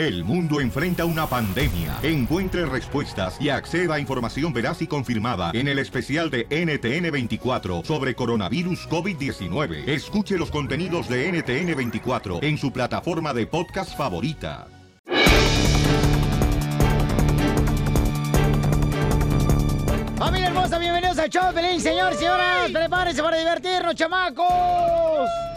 El mundo enfrenta una pandemia. Encuentre respuestas y acceda a información veraz y confirmada en el especial de NTN24 sobre coronavirus COVID-19. Escuche los contenidos de NTN24 en su plataforma de podcast favorita. Familia hermosa, bienvenidos al show Pelín, señor, señoras. Prepárense para divertirnos, chamacos.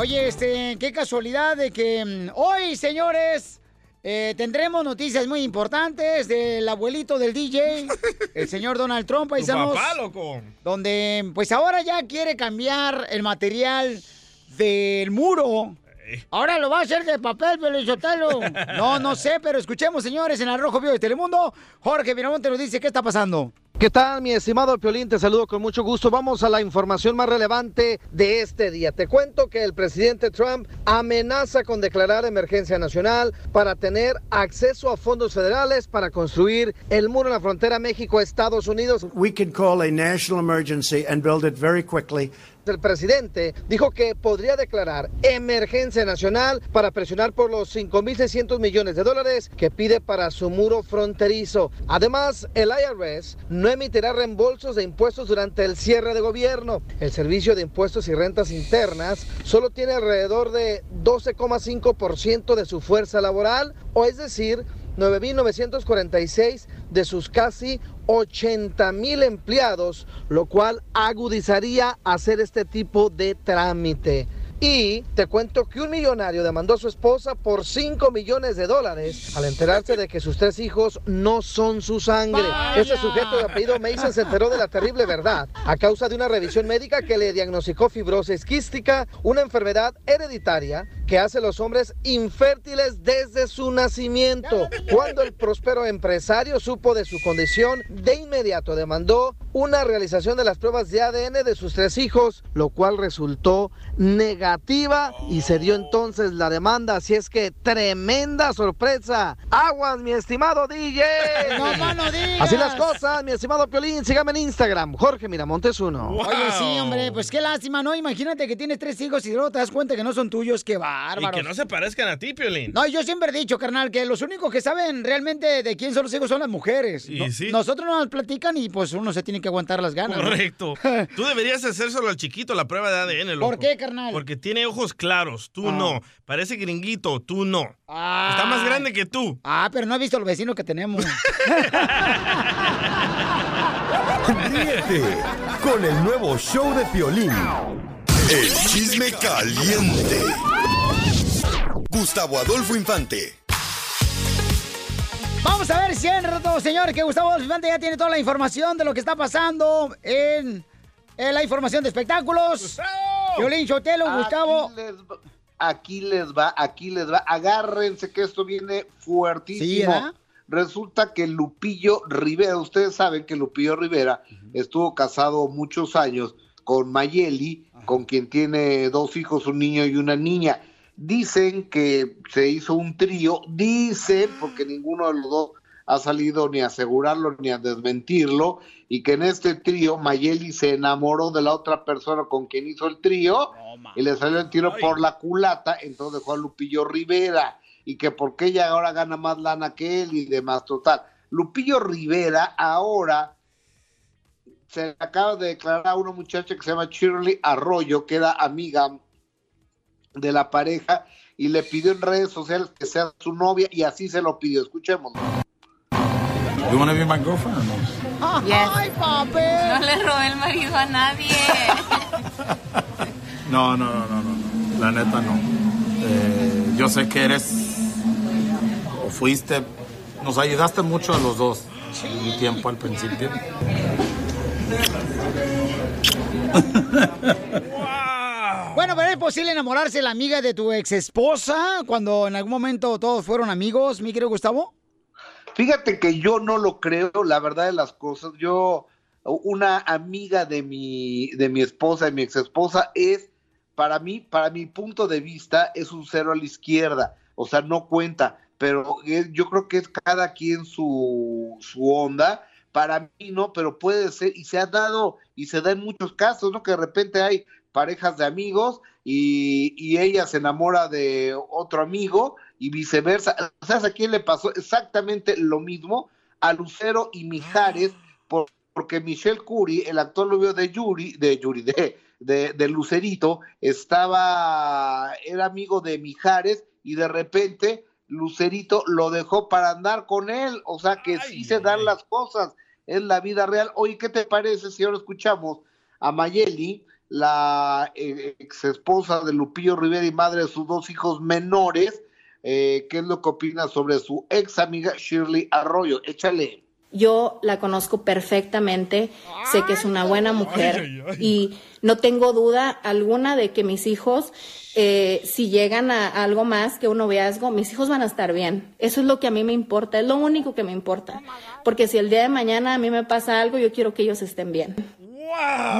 Oye, este, qué casualidad de que mm, hoy, señores, eh, tendremos noticias muy importantes del abuelito del DJ, el señor Donald Trump. Estamos, papá, loco. Donde, pues ahora ya quiere cambiar el material del muro. Ahora lo va a hacer de papel, Pelizotelo. No, no sé, pero escuchemos, señores, en el Rojo Vivo de Telemundo. Jorge Miramonte nos dice qué está pasando. ¿Qué tal, mi estimado Piolín? Te saludo con mucho gusto. Vamos a la información más relevante de este día. Te cuento que el presidente Trump amenaza con declarar emergencia nacional para tener acceso a fondos federales para construir el muro en la frontera México-Estados Unidos. We can call a national emergency and build it very quickly. El presidente dijo que podría declarar emergencia nacional para presionar por los 5.600 millones de dólares que pide para su muro fronterizo. Además, el IRS no emitirá reembolsos de impuestos durante el cierre de gobierno. El Servicio de Impuestos y Rentas Internas solo tiene alrededor de 12,5% de su fuerza laboral, o es decir, 9.946 de sus casi 80 mil empleados, lo cual agudizaría hacer este tipo de trámite. Y te cuento que un millonario demandó a su esposa por 5 millones de dólares al enterarse de que sus tres hijos no son su sangre. Este sujeto de apellido Mason se enteró de la terrible verdad a causa de una revisión médica que le diagnosticó fibrosis quística, una enfermedad hereditaria que hace los hombres infértiles desde su nacimiento. Cuando el próspero empresario supo de su condición, de inmediato demandó una realización de las pruebas de ADN de sus tres hijos, lo cual resultó negativa y se dio entonces la demanda. Así es que tremenda sorpresa. Aguas, mi estimado DJ. No, no, no digas. Así las cosas, mi estimado Piolín. Sígame en Instagram, Jorge Miramontes uno. Oye, sí, hombre, pues qué lástima, ¿no? Imagínate que tienes tres hijos y luego te das cuenta que no son tuyos, Y que no se parezcan a ti, Piolín. No, yo siempre he dicho, carnal, que los únicos que saben realmente de quién son los hijos son las mujeres. Y No- sí. Nosotros no nos platican y pues uno se tiene que aguantar las ganas. ¿no? Correcto. Tú deberías hacérselo al chiquito la prueba de ADN, loco. ¿Por qué, carnal? Porque tiene ojos claros, tú Ah. no. Parece gringuito, tú no. Ah. Está más grande que tú. Ah, pero no he visto los vecinos que tenemos. Ríete con el nuevo show de Piolín. El chisme caliente. Gustavo Adolfo Infante. Vamos a ver si en rato, señor, que Gustavo Adolfo Infante ya tiene toda la información de lo que está pasando en, en la información de espectáculos. Violín Chotelo, Gustavo. Aquí les, va, aquí les va, aquí les va. Agárrense que esto viene fuertísimo. ¿verdad? Resulta que Lupillo Rivera, ustedes saben que Lupillo Rivera estuvo casado muchos años con Mayeli, con quien tiene dos hijos, un niño y una niña. Dicen que se hizo un trío, dicen, porque ninguno de los dos ha salido ni a asegurarlo ni a desmentirlo, y que en este trío Mayeli se enamoró de la otra persona con quien hizo el trío y le salió el tiro por la culata, entonces dejó a Lupillo Rivera, y que porque ella ahora gana más lana que él y demás, total. Lupillo Rivera ahora se acaba de declarar a una muchacha que se llama Shirley Arroyo, que era amiga de la pareja, y le pidió en redes sociales que sea su novia, y así se lo pidió. Escuchemos. You wanna be my girlfriend or no? ¡Ay, papi! No le robé el marido a nadie. No, no, no, no, no, no. La neta no. Eh, yo sé que eres o fuiste, nos ayudaste mucho a los dos en un tiempo al principio. Bueno, pero es posible enamorarse de la amiga de tu ex esposa cuando en algún momento todos fueron amigos, mi querido Gustavo. Fíjate que yo no lo creo, la verdad de las cosas. Yo, una amiga de mi, de mi esposa, de mi ex esposa, es, para mí, para mi punto de vista, es un cero a la izquierda. O sea, no cuenta. Pero yo creo que es cada quien su, su onda. Para mí no, pero puede ser, y se ha dado, y se da en muchos casos, ¿no? Que de repente hay parejas de amigos y, y ella se enamora de otro amigo y viceversa. ¿Sabes a quién le pasó exactamente lo mismo? A Lucero y Mijares, por- porque Michelle Curry, el actor novio de Yuri, de Yuri, de, de, de Lucerito, estaba, era amigo de Mijares y de repente Lucerito lo dejó para andar con él. O sea que sí se dan las cosas en la vida real. Oye, ¿qué te parece si ahora escuchamos a Mayeli, la eh, ex esposa de Lupillo Rivera y madre de sus dos hijos menores? eh, ¿Qué es lo que opina sobre su ex amiga Shirley Arroyo? Échale. Yo la conozco perfectamente, sé que es una buena mujer y no tengo duda alguna de que mis hijos, eh, si llegan a algo más que un noviazgo, mis hijos van a estar bien. Eso es lo que a mí me importa, es lo único que me importa. Porque si el día de mañana a mí me pasa algo, yo quiero que ellos estén bien.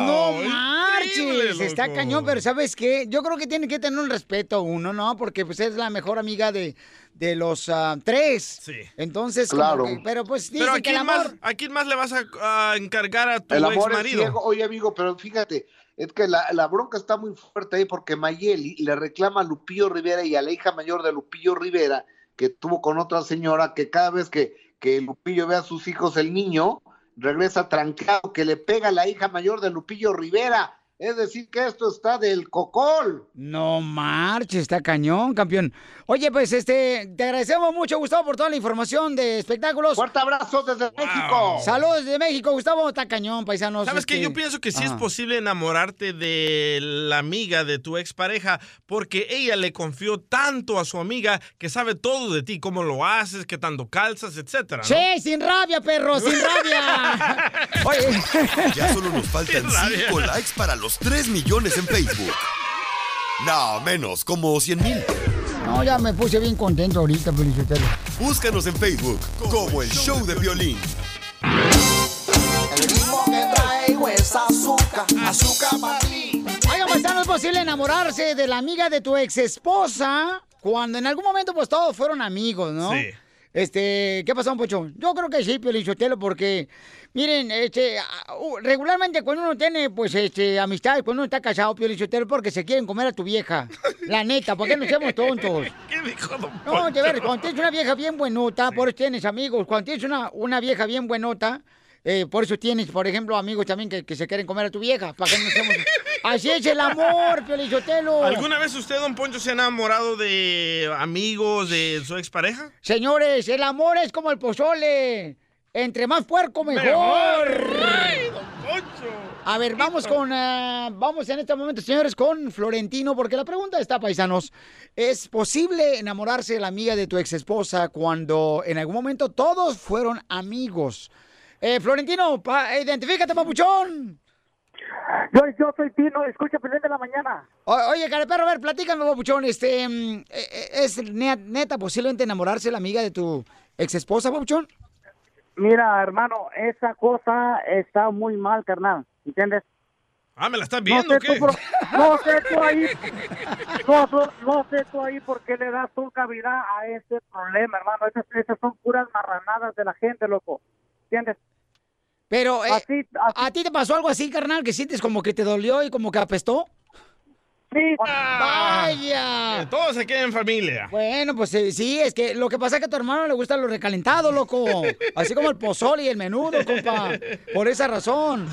No marches, está cañón, pero ¿sabes qué? Yo creo que tiene que tener un respeto uno, ¿no? Porque pues es la mejor amiga de, de los ah, tres. Sí. Entonces, Claro. que- pero pues ¿a que el amor... más, ¿a quién más le vas a, a encargar a tu El ex es marido? ciego. Oye, amigo, pero fíjate, es que la, la bronca está muy fuerte ahí porque Mayeli le reclama a Lupillo Rivera y a la hija mayor de Lupillo Rivera, que tuvo con otra señora, que cada vez que, que Lupillo ve a sus hijos, el niño regresa trancado, que le pega a la hija mayor de Lupillo Rivera. Es decir, que esto está del cocol. No marches, está cañón, campeón. Oye, pues este, te agradecemos mucho, Gustavo, por toda la información de espectáculos. Fuerte abrazo desde México. Saludos desde México, Gustavo, está cañón, paisanos. ¿Sabes qué? este- Yo pienso que sí es posible enamorarte de la amiga de tu expareja porque ella le confió tanto a su amiga que sabe todo de ti, cómo lo haces, qué tanto calzas, etcétera. ¿no? Sí, sin rabia, perro, sin rabia. Oye. Ya solo nos faltan. 5 likes para los 3 millones en Facebook. No, menos, como 100 mil. No, ya me puse bien contento ahorita, Felicitelo. Búscanos en Facebook como el show de violín. El ritmo que traigo es azúcar, azúcar para ti. Oiga, pues no es posible enamorarse de la amiga de tu ex esposa cuando en algún momento pues todos fueron amigos, ¿no? Sí. Este, ¿qué pasó, Pocho? Yo creo que sí, Piolichotelo, porque, miren, este, ah, regularmente cuando uno tiene, pues, este, amistades, cuando uno está casado, Piolichotelo, porque se quieren comer a tu vieja. La neta, ¿por qué no seamos tontos? ¿Qué dijo don No, de ver, cuando tienes una vieja bien buenota, por eso tienes amigos. Cuando tienes una, una vieja bien buenota, eh, por eso tienes, por ejemplo, amigos también que, que se quieren comer a tu vieja. ¿Para que no seamos... Así es el amor, Piolichotelo. ¿Alguna vez usted, don Poncho, se ha enamorado de amigos de su expareja? Señores, el amor es como el pozole. Entre más puerco, mejor. ¡Ay, don Poncho! A ver, vamos con, ah, vamos en este momento, señores, con Florentino, porque la pregunta está, paisanos, ¿es posible enamorarse de la amiga de tu ex esposa cuando en algún momento todos fueron amigos? Eh, Florentino, pa- identifícate, papuchón. Yo, yo soy Tino, escucha Pelín de la Mañana. O- oye, careperro, a ver, platícame, papuchón, este, mm, eh, eh, ¿es ne- neta posiblemente enamorarse de la amiga de tu ex esposa, papuchón? Mira, hermano, esa cosa está muy mal, carnal, ¿entiendes? Ah, ¿me la estás No viendo o sé, qué? tú, por- no sé tú ahí, no, no- no sé tú ahí por qué le das tu cavidad a ese problema, hermano. Esas, esas son puras marranadas de la gente, loco, ¿entiendes? Pero, eh, Así- así- ¿a ti te pasó algo así, carnal, que sientes como que te dolió y como que apestó? Sí. ¡Vaya! Que todo se queda en familia. Bueno, pues eh, sí, es que lo que pasa es que a tu hermano le gusta lo recalentado, loco. Así como el pozole y el menudo, compa. Por esa razón.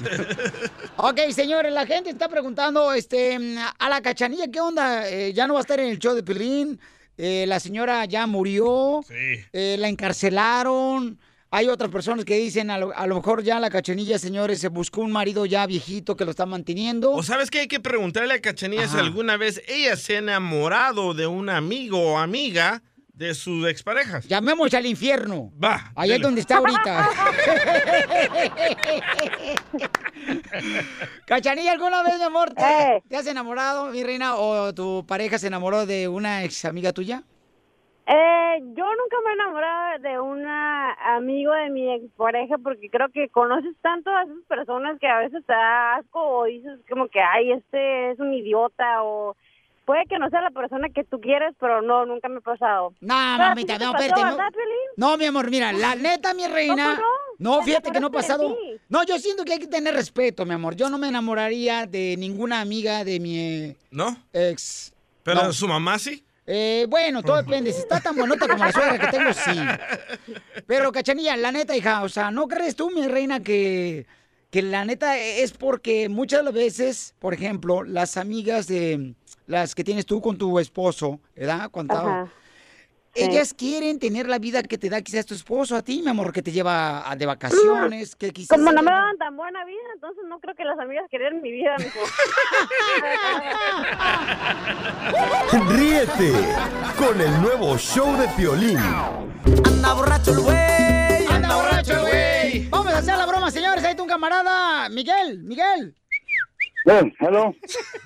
Ok, señores, la gente está preguntando, este, a la cachanilla, ¿qué onda? Eh, ya no va a estar en el show de Pilín. Eh, la señora ya murió. Eh, la encarcelaron. Hay otras personas que dicen, a lo, a lo mejor ya la cachanilla, señores, se buscó un marido ya viejito que lo está manteniendo. ¿O sabes qué? Hay que preguntarle a Cachanilla si alguna vez ella se ha enamorado de un amigo o amiga de sus exparejas. Llamemos al infierno. Va. Allá es donde está ahorita. Cachanilla, ¿alguna vez, mi amor, te, te has enamorado, mi reina, o tu pareja se enamoró de una ex amiga tuya? Eh, yo nunca me he enamorado de un amigo de mi expareja porque creo que conoces tanto a esas personas que a veces te da asco o dices como que, ay, este es un idiota o puede que no sea la persona que tú quieres, pero no, nunca me ha pasado. No, mamita, no, espérate. No, no, mi amor, mira, la neta, mi reina. ¿Cómo no? No, ¿A fíjate que no ha pasado. No, yo siento que hay que tener respeto, mi amor. Yo no me enamoraría de ninguna amiga de mi ¿No? ex. Pero No. su mamá sí. Eh, bueno, todo depende. Si está tan bonita como la suegra que tengo, sí. Pero, cachanilla, la neta, hija, o sea, ¿no crees tú, mi reina, que, que la neta es porque muchas veces, por ejemplo, las amigas de las que tienes tú con tu esposo, ¿verdad? Cuando. Ellas quieren tener la vida que te da quizás tu esposo a ti, mi amor, que te lleva a- de vacaciones, que quizás... Como no me daban tan buena vida, entonces no creo que las amigas querían mi vida, mijo. Ríete con el nuevo show de Piolín. Anda borracho el güey. Anda borracho el güey. Vamos a hacer la broma, señores. Ahí está un camarada. Miguel, Miguel. Hello.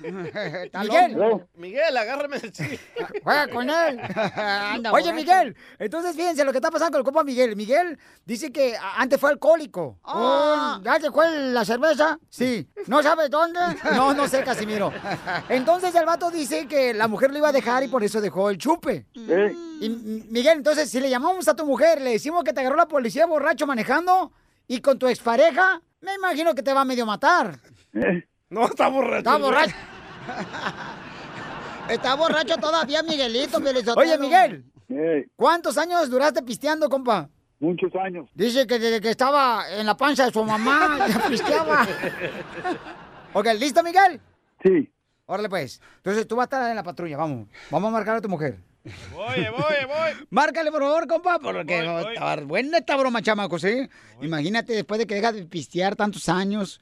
Miguel. Miguel, agárrame el Juega con él. Oye, Miguel, entonces fíjense lo que está pasando con el compa Miguel. Miguel dice que antes fue alcohólico. Oh, ¿Ya te fue la cerveza? Sí. ¿No sabes dónde? No, no sé, Casimiro. Entonces el vato dice que la mujer lo iba a dejar y por eso dejó el chupe. Y M- Miguel, entonces si le llamamos a tu mujer, le decimos que te agarró la policía borracho manejando y con tu expareja, me imagino que te va a medio matar. No, está borracho. Está borracho. Está borracho todavía, Miguelito. Oye, Miguel. ¿Cuántos años duraste pisteando, compa? Muchos años. Dice que desde que estaba en la panza de su mamá ya pisteaba. ok, ¿listo, Miguel? Sí. Órale, pues. Entonces tú vas a estar en la patrulla, vamos. Vamos a marcar a tu mujer. Voy, voy, voy. Márcale, por favor, compa, porque está buena esta broma, chamacos, ¿eh? Imagínate después de que deja de pistear tantos años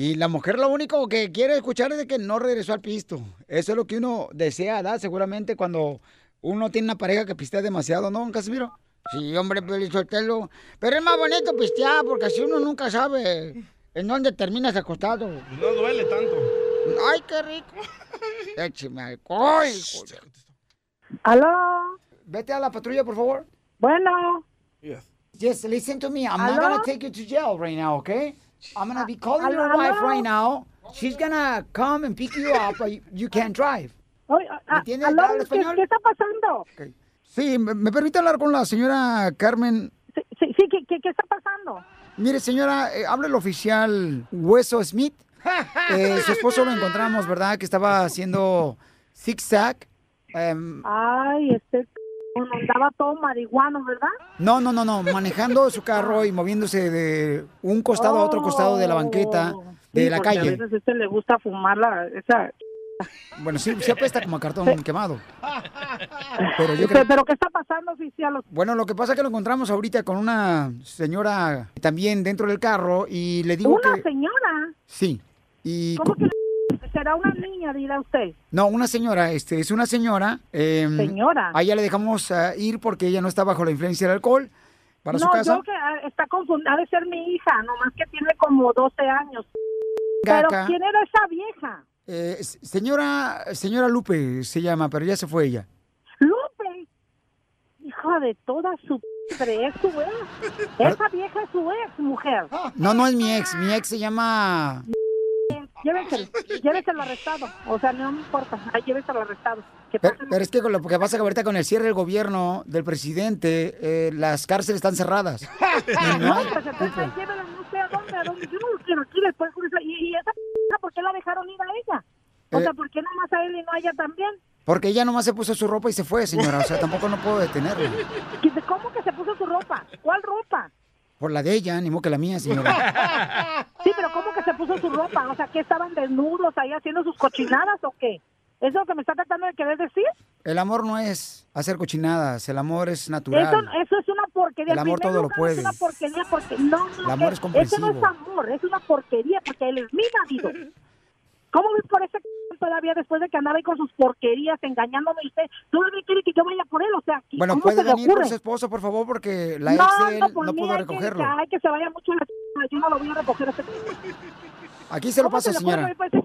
y la mujer lo único que quiere escuchar es de que no regresó al pisto. Eso es lo que uno desea, ¿verdad? Seguramente cuando uno tiene una pareja que pistea demasiado, ¿no, Casimiro? Sí, hombre, Pelizotelo. Pero es más bonito pistear porque así uno nunca sabe en dónde terminas acostado. No duele tanto. ¡Ay, qué rico! Écheme alcohol. ¿Aló? Vete a la patrulla, por favor. Bueno. Yes, listen to me. I'm not ¿Aló? gonna take you to jail right now, okay? I'm gonna be calling ¿Aló, your wife right now. She's gonna come and pick you up, but you, you can't drive. ¿Me ah, entiendes? aló, ¿Habla ¿qué, español? qué está pasando? Sí, ¿me, me permite hablar con la señora Carmen? Sí, sí, sí, ¿qué, qué, qué está pasando? Mire, señora, eh, habla el oficial Hueso Smith. Eh, su esposo lo encontramos, ¿verdad? Que estaba haciendo zigzag. Em, Ay, este andaba todo marihuano, ¿verdad? no, no, no, no, manejando su carro y moviéndose de un costado a otro costado de la banqueta de Sí, la porque A calle. veces este le gusta fumar la, esa... Bueno, sí, se apesta como a cartón quemado. Pero yo creo... pero ¿qué está pasando, oficial? Bueno, lo que pasa es que lo encontramos ahorita con una señora también dentro del carro y le digo ¿Una que... señora? Sí. Y... ¿Cómo que será una niña, dirá usted? No, una señora, este, es una señora. eh, Señora. A ella le dejamos ah, ir porque ella no está bajo la influencia del alcohol para no, su casa. yo que ah, está confundida, ha de ser mi hija, nomás que tiene como 12 años. Pero. ¿quién era esa vieja? Eh, señora, señora Lupe se llama, pero ya se fue ella. Lupe. Hija de toda su es su ex. Esa vieja es su ex, mujer. No, no es mi ex, mi ex se llama... Llévenselo, llévenselo arrestado. O sea, no me importa. Ahí llévenselo arrestado. Pero, pero es que con lo que pasa que ahorita con el cierre del gobierno del presidente, eh, las cárceles están cerradas. No pues entonces no sé a dónde, a dónde. Yo no lo quiero aquí después. Y, y esa p***, ¿por qué la dejaron ir a ella? O Eh. sea, ¿por qué nomás a él y no a ella también? Porque ella nomás se puso su ropa y se fue, señora. O sea, tampoco no puedo detenerla. ¿Qué- ¿Cómo que se puso su ropa? ¿Cuál ropa? Por la de ella, ni modo que la mía, señora. Sí, pero ¿cómo que se puso su ropa? O sea, ¿que estaban desnudos ahí haciendo sus cochinadas o qué? ¿Eso es lo que me está tratando de querer decir? El amor no es hacer cochinadas, el amor es natural. Eso, eso es una porquería. El amor todo lo puede. Es una porquería porque no, no, El amor que- es comprensivo. Eso no es amor, es una porquería porque él es mi marido. ¿Cómo ves por ese c- todavía después de que andaba ahí con sus porquerías engañándome y usted todavía quiere que yo vaya por él? O sea, ¿qué- Bueno, ¿cómo puede se venir por su esposo, por favor, porque la no, ex de él no, no, pudo recogerlo. Que, hay que se vaya mucho la yo no lo voy a recoger a ese Aquí se lo ¿Cómo paso, se señora. por ese-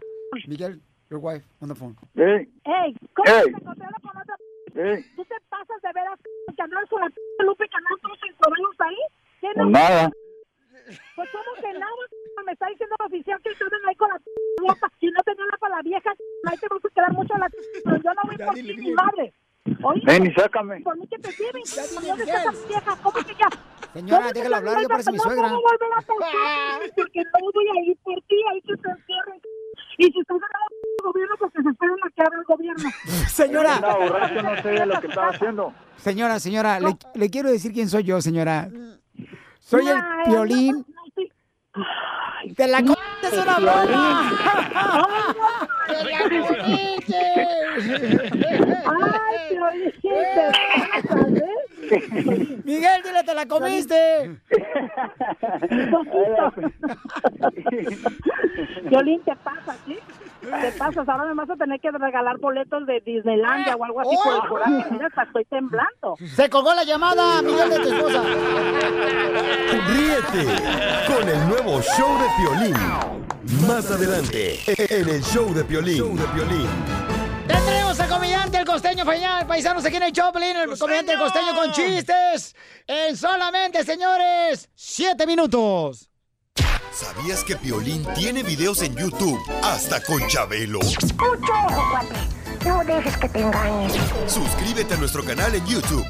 Miguel, your wife, on the phone. Ey, Ey, ¿cómo Ey. que se considera con otra ey, ¿Tú te pasas de veras que andar con la Lupe que andan todos encobados ahí? ¿Qué pues no? nada. Pues ¿cómo que nada? Me está diciendo el oficial que estaban ahí con la ropa. Si no tenía nada para la vieja, ahí te vas a quedar mucho a la pero yo no voy por ti, mi madre. Oye, Ven y sácame. por mí que te lleven. ¿Dónde está esa vieja? ¿Cómo que ya? Señora, déjala hablar, yo parece mi suegra. No volver a porque no voy a ir por ti, hay que te encierren. Y si estás ganando el gobierno, pues que se esperen a que abra el gobierno. Señora. Borracho, no sé lo que estaba haciendo. Señora, señora, le, le quiero decir quién soy yo, señora. Soy el Ay. ¡Te la c***! ¡Es una broma! ¡Te la Ay, Piolín, Miguel, dile, te la comiste. Violín, te pasas, ¿sí? Te pasas, ahora me vas a tener que regalar boletos de Disneylandia o algo así por el coraje. Mira, hasta estoy temblando. Se colgó la llamada, Miguel, de tu esposa. Ríete con el nuevo show de Piolín. Más adelante, en el show de Piolín. Show de Piolín. Tendremos al comediante El Costeño Peñal, paisanos aquí en el Choplin, el comediante El Costeño con chistes. En solamente, señores, siete minutos. ¿Sabías que Piolín tiene videos en YouTube hasta con Chabelo? Mucho ojo, cuate. No dejes que te engañen. Suscríbete a nuestro canal en YouTube,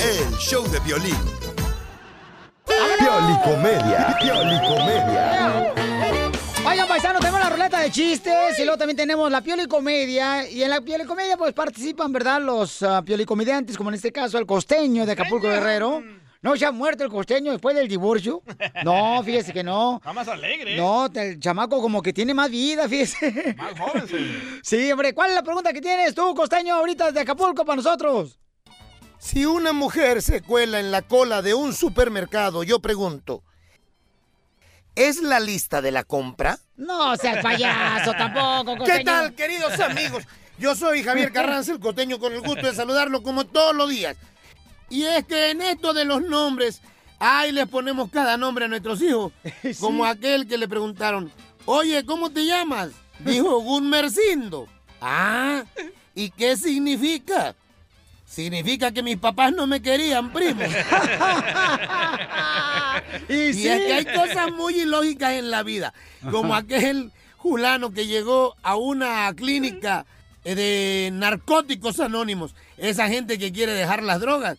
El Show de Piolín. Piolicomedia. Piolicomedia. Oigan, paisanos, tenemos la ruleta de chistes y luego también tenemos la piolicomedia. Y en la piolicomedia, pues participan, ¿verdad? Los piolicomediantes, como en este caso el costeño de Acapulco Guerrero. ¿No se ha muerto el costeño después del divorcio? No, fíjese que no. Está más alegre. No, el chamaco como que tiene más vida, fíjese. Más joven, señor. Sí, hombre, ¿cuál es la pregunta que tienes tú, costeño, ahorita de Acapulco para nosotros? Si una mujer se cuela en la cola de un supermercado, yo pregunto, ¿es la lista de la compra? No seas payaso tampoco, ¿Qué costeño. tal, queridos amigos? Yo soy Javier Carranza, el costeño, con el gusto de saludarlo como todos los días. Y es que en esto de los nombres, ahí les ponemos cada nombre a nuestros hijos. Como aquel que le preguntaron, oye, ¿cómo te llamas? Dijo Gunmercindo. Ah, ¿y qué significa? Significa que mis papás no me querían, primo. y es que hay cosas muy ilógicas en la vida. Como aquel fulano que llegó a una clínica de narcóticos anónimos. Esa gente que quiere dejar las drogas.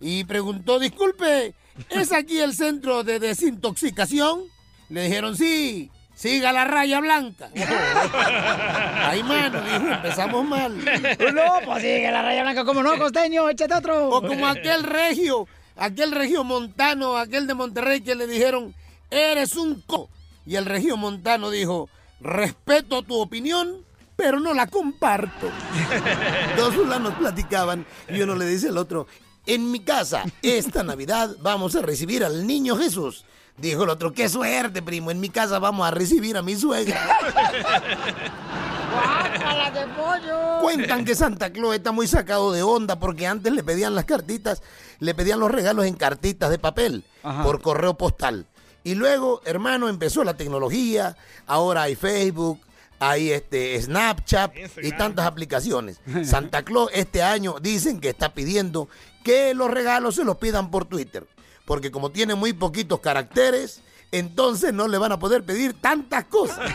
Y preguntó, disculpe, ¿es aquí el centro de desintoxicación? Le dijeron, sí, siga la raya blanca. Ay, mano, dijo, empezamos mal. No, pues sigue la raya blanca, ¿cómo no, costeño? Échate otro. O como aquel regio, aquel regio montano, aquel de Monterrey que le dijeron, eres un co. Y el regio montano dijo, respeto tu opinión, pero no la comparto. Dos fulanos platicaban y uno le dice al otro, en mi casa, esta Navidad vamos a recibir al niño Jesús. Dijo el otro, qué suerte, primo, en mi casa vamos a recibir a mi suegra. ¡Guácala de pollo! Cuentan que Santa Claus está muy sacado de onda porque antes le pedían las cartitas, le pedían los regalos en cartitas de papel Ajá. por correo postal. Y luego, hermano, empezó la tecnología, ahora hay Facebook, hay este Snapchat y tantas aplicaciones. Santa Claus este año dicen que está pidiendo que los regalos se los pidan por Twitter, porque como tiene muy poquitos caracteres, entonces no le van a poder pedir tantas cosas.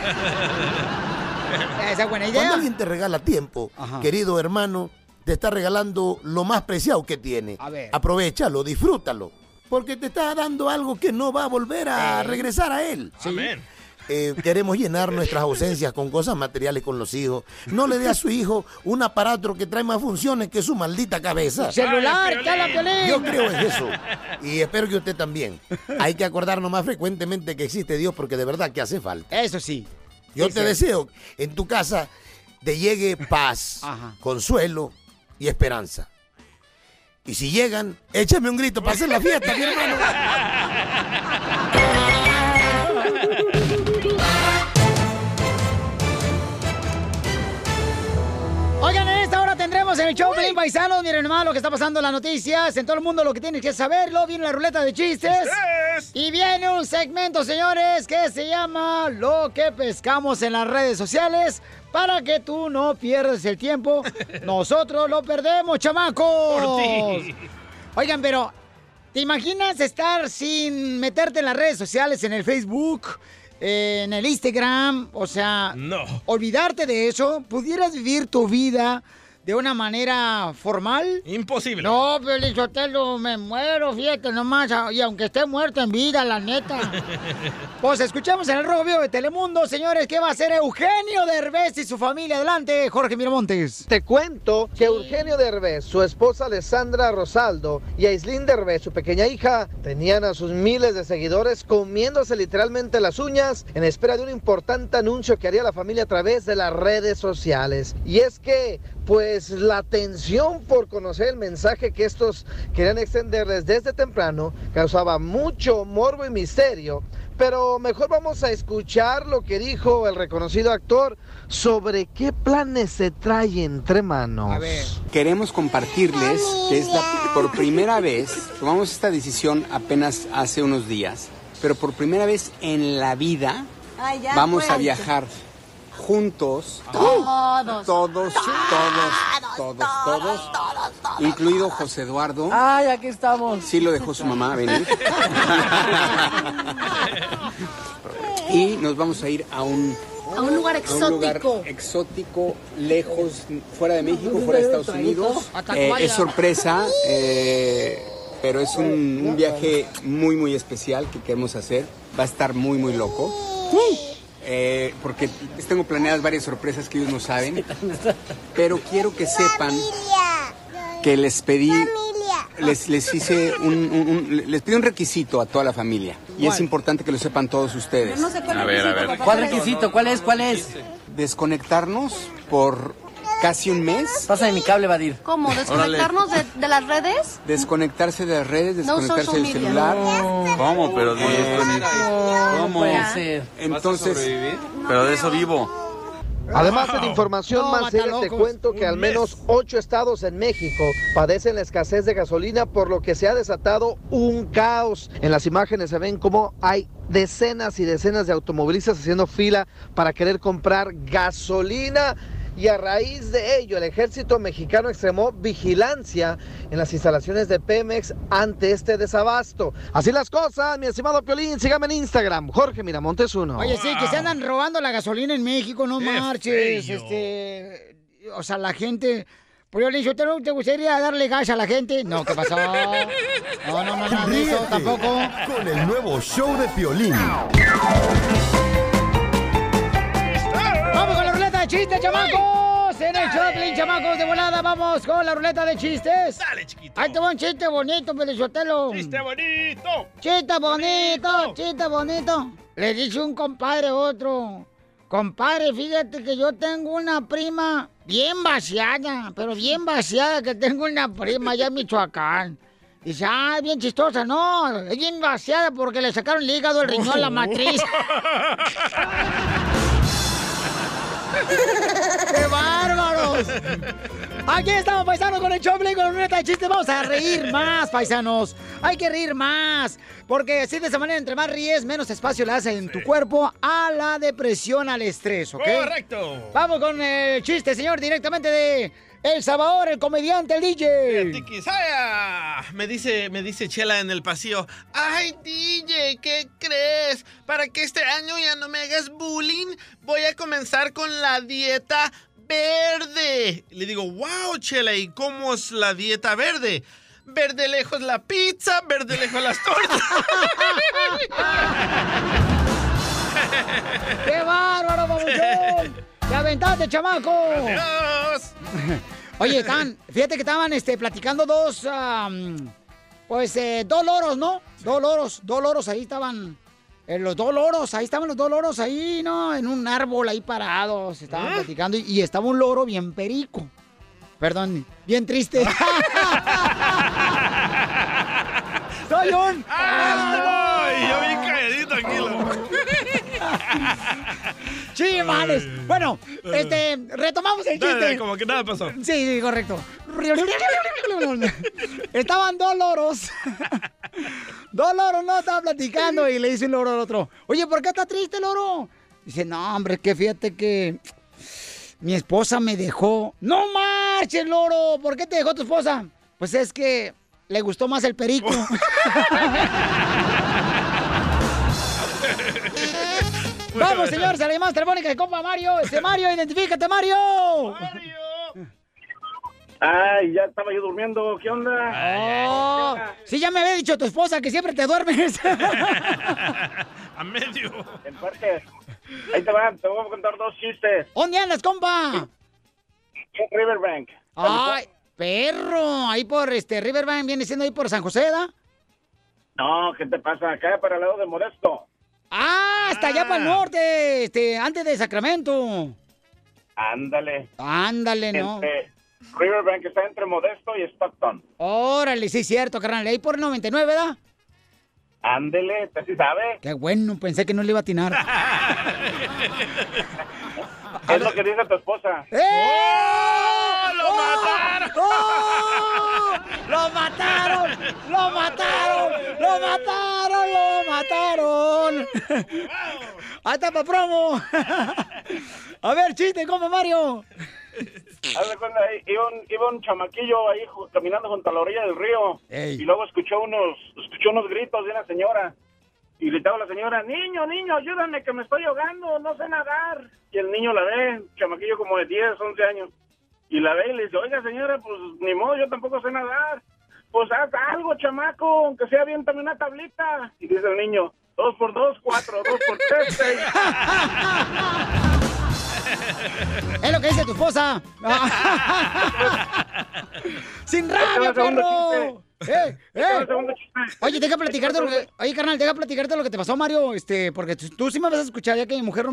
Esa es buena Cuando alguien te regala tiempo, querido hermano, te está regalando lo más preciado que tiene. A ver. Aprovechalo, disfrútalo. Porque te está dando algo que no va a volver a Eh. regresar a él. Amén. Eh, queremos llenar nuestras ausencias con cosas materiales con los hijos. No le dé a su hijo un aparato que trae más funciones que su maldita cabeza. Celular. Yo creo en eso. Y espero que usted también. Hay que acordarnos más frecuentemente que existe Dios porque de verdad que hace falta. Eso sí. Yo Sí, te sí. deseo en tu casa te llegue paz, consuelo y esperanza. Y si llegan, échame un grito para hacer la fiesta, mi hermano. tendremos en el show Pelín Paisanos, miren nomás lo que está pasando en las noticias, en todo el mundo lo que tienes que saberlo, viene la ruleta de chistes. Y viene un segmento, señores, que se llama Lo que pescamos en las redes sociales. Para que tú no pierdas el tiempo, nosotros lo perdemos, chamacos. Por ti. Oigan, pero ¿te imaginas estar sin meterte en las redes sociales, en el Facebook, eh, en el Instagram? O sea, No. olvidarte de eso, pudieras vivir tu vida de una manera formal. Imposible. No, Pelizotelo, me muero, fíjate nomás. Y aunque esté muerto en vida, la neta. Pues escuchemos en el Rojo Vivo de Telemundo, señores, ¿qué va a hacer Eugenio Derbez y su familia? Adelante, Jorge Miramontes. Te cuento que Eugenio Derbez, su esposa Alessandra Rosaldo y Aislinn Derbez, su pequeña hija, tenían a sus miles de seguidores comiéndose literalmente las uñas en espera de un importante anuncio que haría la familia a través de las redes sociales. Y es que pues la tensión por conocer el mensaje que estos querían extenderles desde temprano causaba mucho morbo y misterio. Pero mejor vamos a escuchar lo que dijo el reconocido actor sobre qué planes se trae entre manos. Queremos compartirles que es la, por primera vez, tomamos esta decisión apenas hace unos días, pero por primera vez en la vida Ay, vamos a viajar juntos. Todos. Todos, todos, todos, todos, incluido José Eduardo. Ay, aquí estamos. Sí lo dejó su mamá venir. y nos vamos a ir a un A un lugar a un lugar exótico. exótico, lejos, fuera de México, fuera de Estados Unidos. Eh, es sorpresa, eh, pero es un, un viaje muy, muy especial que queremos hacer. Va a estar muy, muy loco. Eh, porque tengo planeadas varias sorpresas que ellos no saben. Pero quiero que sepan que les pedí, les, les hice un, un- un- les pedí un requisito a toda la familia. Y es importante que lo sepan todos ustedes. No sé cuál A ver, a ver. ¿Cuál requisito? ¿Cuál es? ¿Cuál es? Desconectarnos por casi un mes. Pasa de mi cable, Vadir. ¿Cómo? ¿Desconectarnos de, de las redes? Desconectarse de las redes, No desconectarse social del celular. No. ¿Cómo? Pero de ¿Cómo? puede ser. Entonces, Pero de eso vivo. Además de la información No, más seria, te cuento que al menos ocho estados en México padecen la escasez de gasolina, por lo que se ha desatado un caos. En las imágenes se ven cómo hay decenas y decenas de automovilistas haciendo fila para querer comprar gasolina. Y a raíz de ello, el ejército mexicano extremó vigilancia en las instalaciones de Pemex ante este desabasto. Así las cosas, mi estimado Piolín, sígame en Instagram, Jorge Miramontes uno. Oye, sí, que se andan robando la gasolina en México, no Qué marches. feo. Este, o sea, la gente. Pues yo ¿te, ¿te gustaría darle gas a la gente? No, ¿qué pasó? No, no, no, no, de eso tampoco. Con el nuevo show de Piolín. De chistes, chamacos. En el Choplin, chamacos, de volada. Vamos con la ruleta de chistes. Dale, chiquito. Ahí te va un chiste bonito, Pelizotelo. ¡Chiste bonito! Chiste bonito, chiste bonito. Le dice un compadre a otro. Compadre, fíjate que yo tengo una prima bien vaciada, pero bien vaciada que tengo una prima allá en Michoacán. Dice, ah, bien chistosa. No, es bien vaciada porque le sacaron el hígado, el riñón, la matriz. ¡Qué bárbaros! Aquí estamos, paisanos, con el Choplin, con la ruleta de chistes. Vamos a reír más, paisanos. Hay que reír más. Porque así de esa manera, entre más ríes, menos espacio le hace en tu cuerpo a la depresión, al estrés, ¿ok? Correcto. Vamos con el chiste, señor, directamente de El Salvador, el comediante, el DJ. Me dice, me dice Chela en el pasillo. Ay, DJ, ¿qué crees? Para que este año ya no me hagas bullying, voy a comenzar con la dieta verde. Le digo, wow, Chela, ¿y cómo es la dieta verde? Verde lejos la pizza, verde lejos las tortas. ¡Qué bárbaro, babuchón! ¡Te aventaste, chamaco! Gracias. Oye, estaban, fíjate que estaban este, platicando dos, pues, eh, dos loros, ¿no? Dos loros, dos loros, ahí estaban, eh, los dos loros, ahí estaban los dos loros, ahí, ¿no? En un árbol ahí parados, estaban platicando, y, y estaba un loro bien perico. Perdón, bien triste. ¡Soy un! Ay, yo bien calladito aquí, loco. ¡Chimales! Bueno, este, retomamos el Dale, chiste. dale, como que nada pasó. Sí, sí, correcto. Estaban dos loros. Dos loros, no, estaban platicando y le dice un loro al otro, oye, ¿por qué está triste, loro? Dice, no, hombre, que fíjate que mi esposa me dejó. ¡No marches, loro! ¿Por qué te dejó tu esposa? Pues es que le gustó más el perico. Vamos, señores, a la llamada telefónica de compa Mario. Este Mario, identifícate, Mario. Ay, ya estaba yo durmiendo. ¿Qué onda? Oh, sí, ya me había dicho tu esposa que siempre te duermes. A medio. En parte. Ahí te van, te voy a contar dos chistes. ¿Dónde andas, compa? En Riverbank. Ay, perro. Ahí por este Riverbank viene siendo ahí por San José, ¿da? No, ¿qué te pasa? Acá para el lado de Modesto. Ah, hasta allá para el norte, este, antes de Sacramento. Ándale. Ándale, no. Entre Riverbank está entre Modesto y Stockton. Órale, sí, cierto, carnal. Ahí por 99, ¿verdad? Ándele, ¿usted sí sabe? Qué bueno, pensé que no le iba a atinar. ¿Qué es lo que dice tu esposa? ¡Oh! ¡Lo mataron! ¡Oh! ¡Lo mataron! ¡Lo mataron! ¡Lo mataron! ¡Lo mataron! ¡Ahí está pa' promo! A ver, chiste, compa Mario. Haz de cuenta, ahí iba un, iba un chamaquillo ahí caminando junto a la orilla del río y luego escuchó unos, escuchó unos gritos de una señora y gritaba la señora, niño, niño, ayúdame que me estoy ahogando, no sé nadar. Y el niño la ve, chamaquillo como de 10, 11 años, y la ve y le dice, oiga señora, pues ni modo, yo tampoco sé nadar. Pues haz algo, chamaco, aunque sea bien también una tablita. Y dice el niño, dos por dos, cuatro, dos por tres, seis. Es lo que dice tu esposa. ¡Sin rabia, perro! ¡Eh, eh! Oye, deja platicarte lo que... Oye, carnal, deja platicarte lo que te pasó, Mario, este, porque tú, tú sí me vas a escuchar ya que mi mujer no...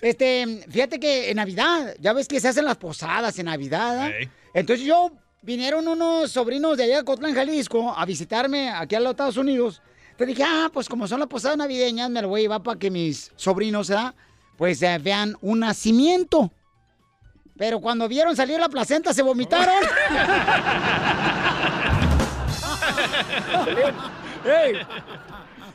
Este, fíjate que en Navidad, ya ves que se hacen las posadas en Navidad, ¿eh? Entonces yo, vinieron unos sobrinos de allá de Cotlán, Jalisco, a visitarme aquí a los Estados Unidos. Te dije, ah, pues como son las posadas navideñas, me lo voy a llevar para que mis sobrinos, ¿verdad? Pues eh, vean un nacimiento. Pero cuando vieron salir la placenta, se vomitaron.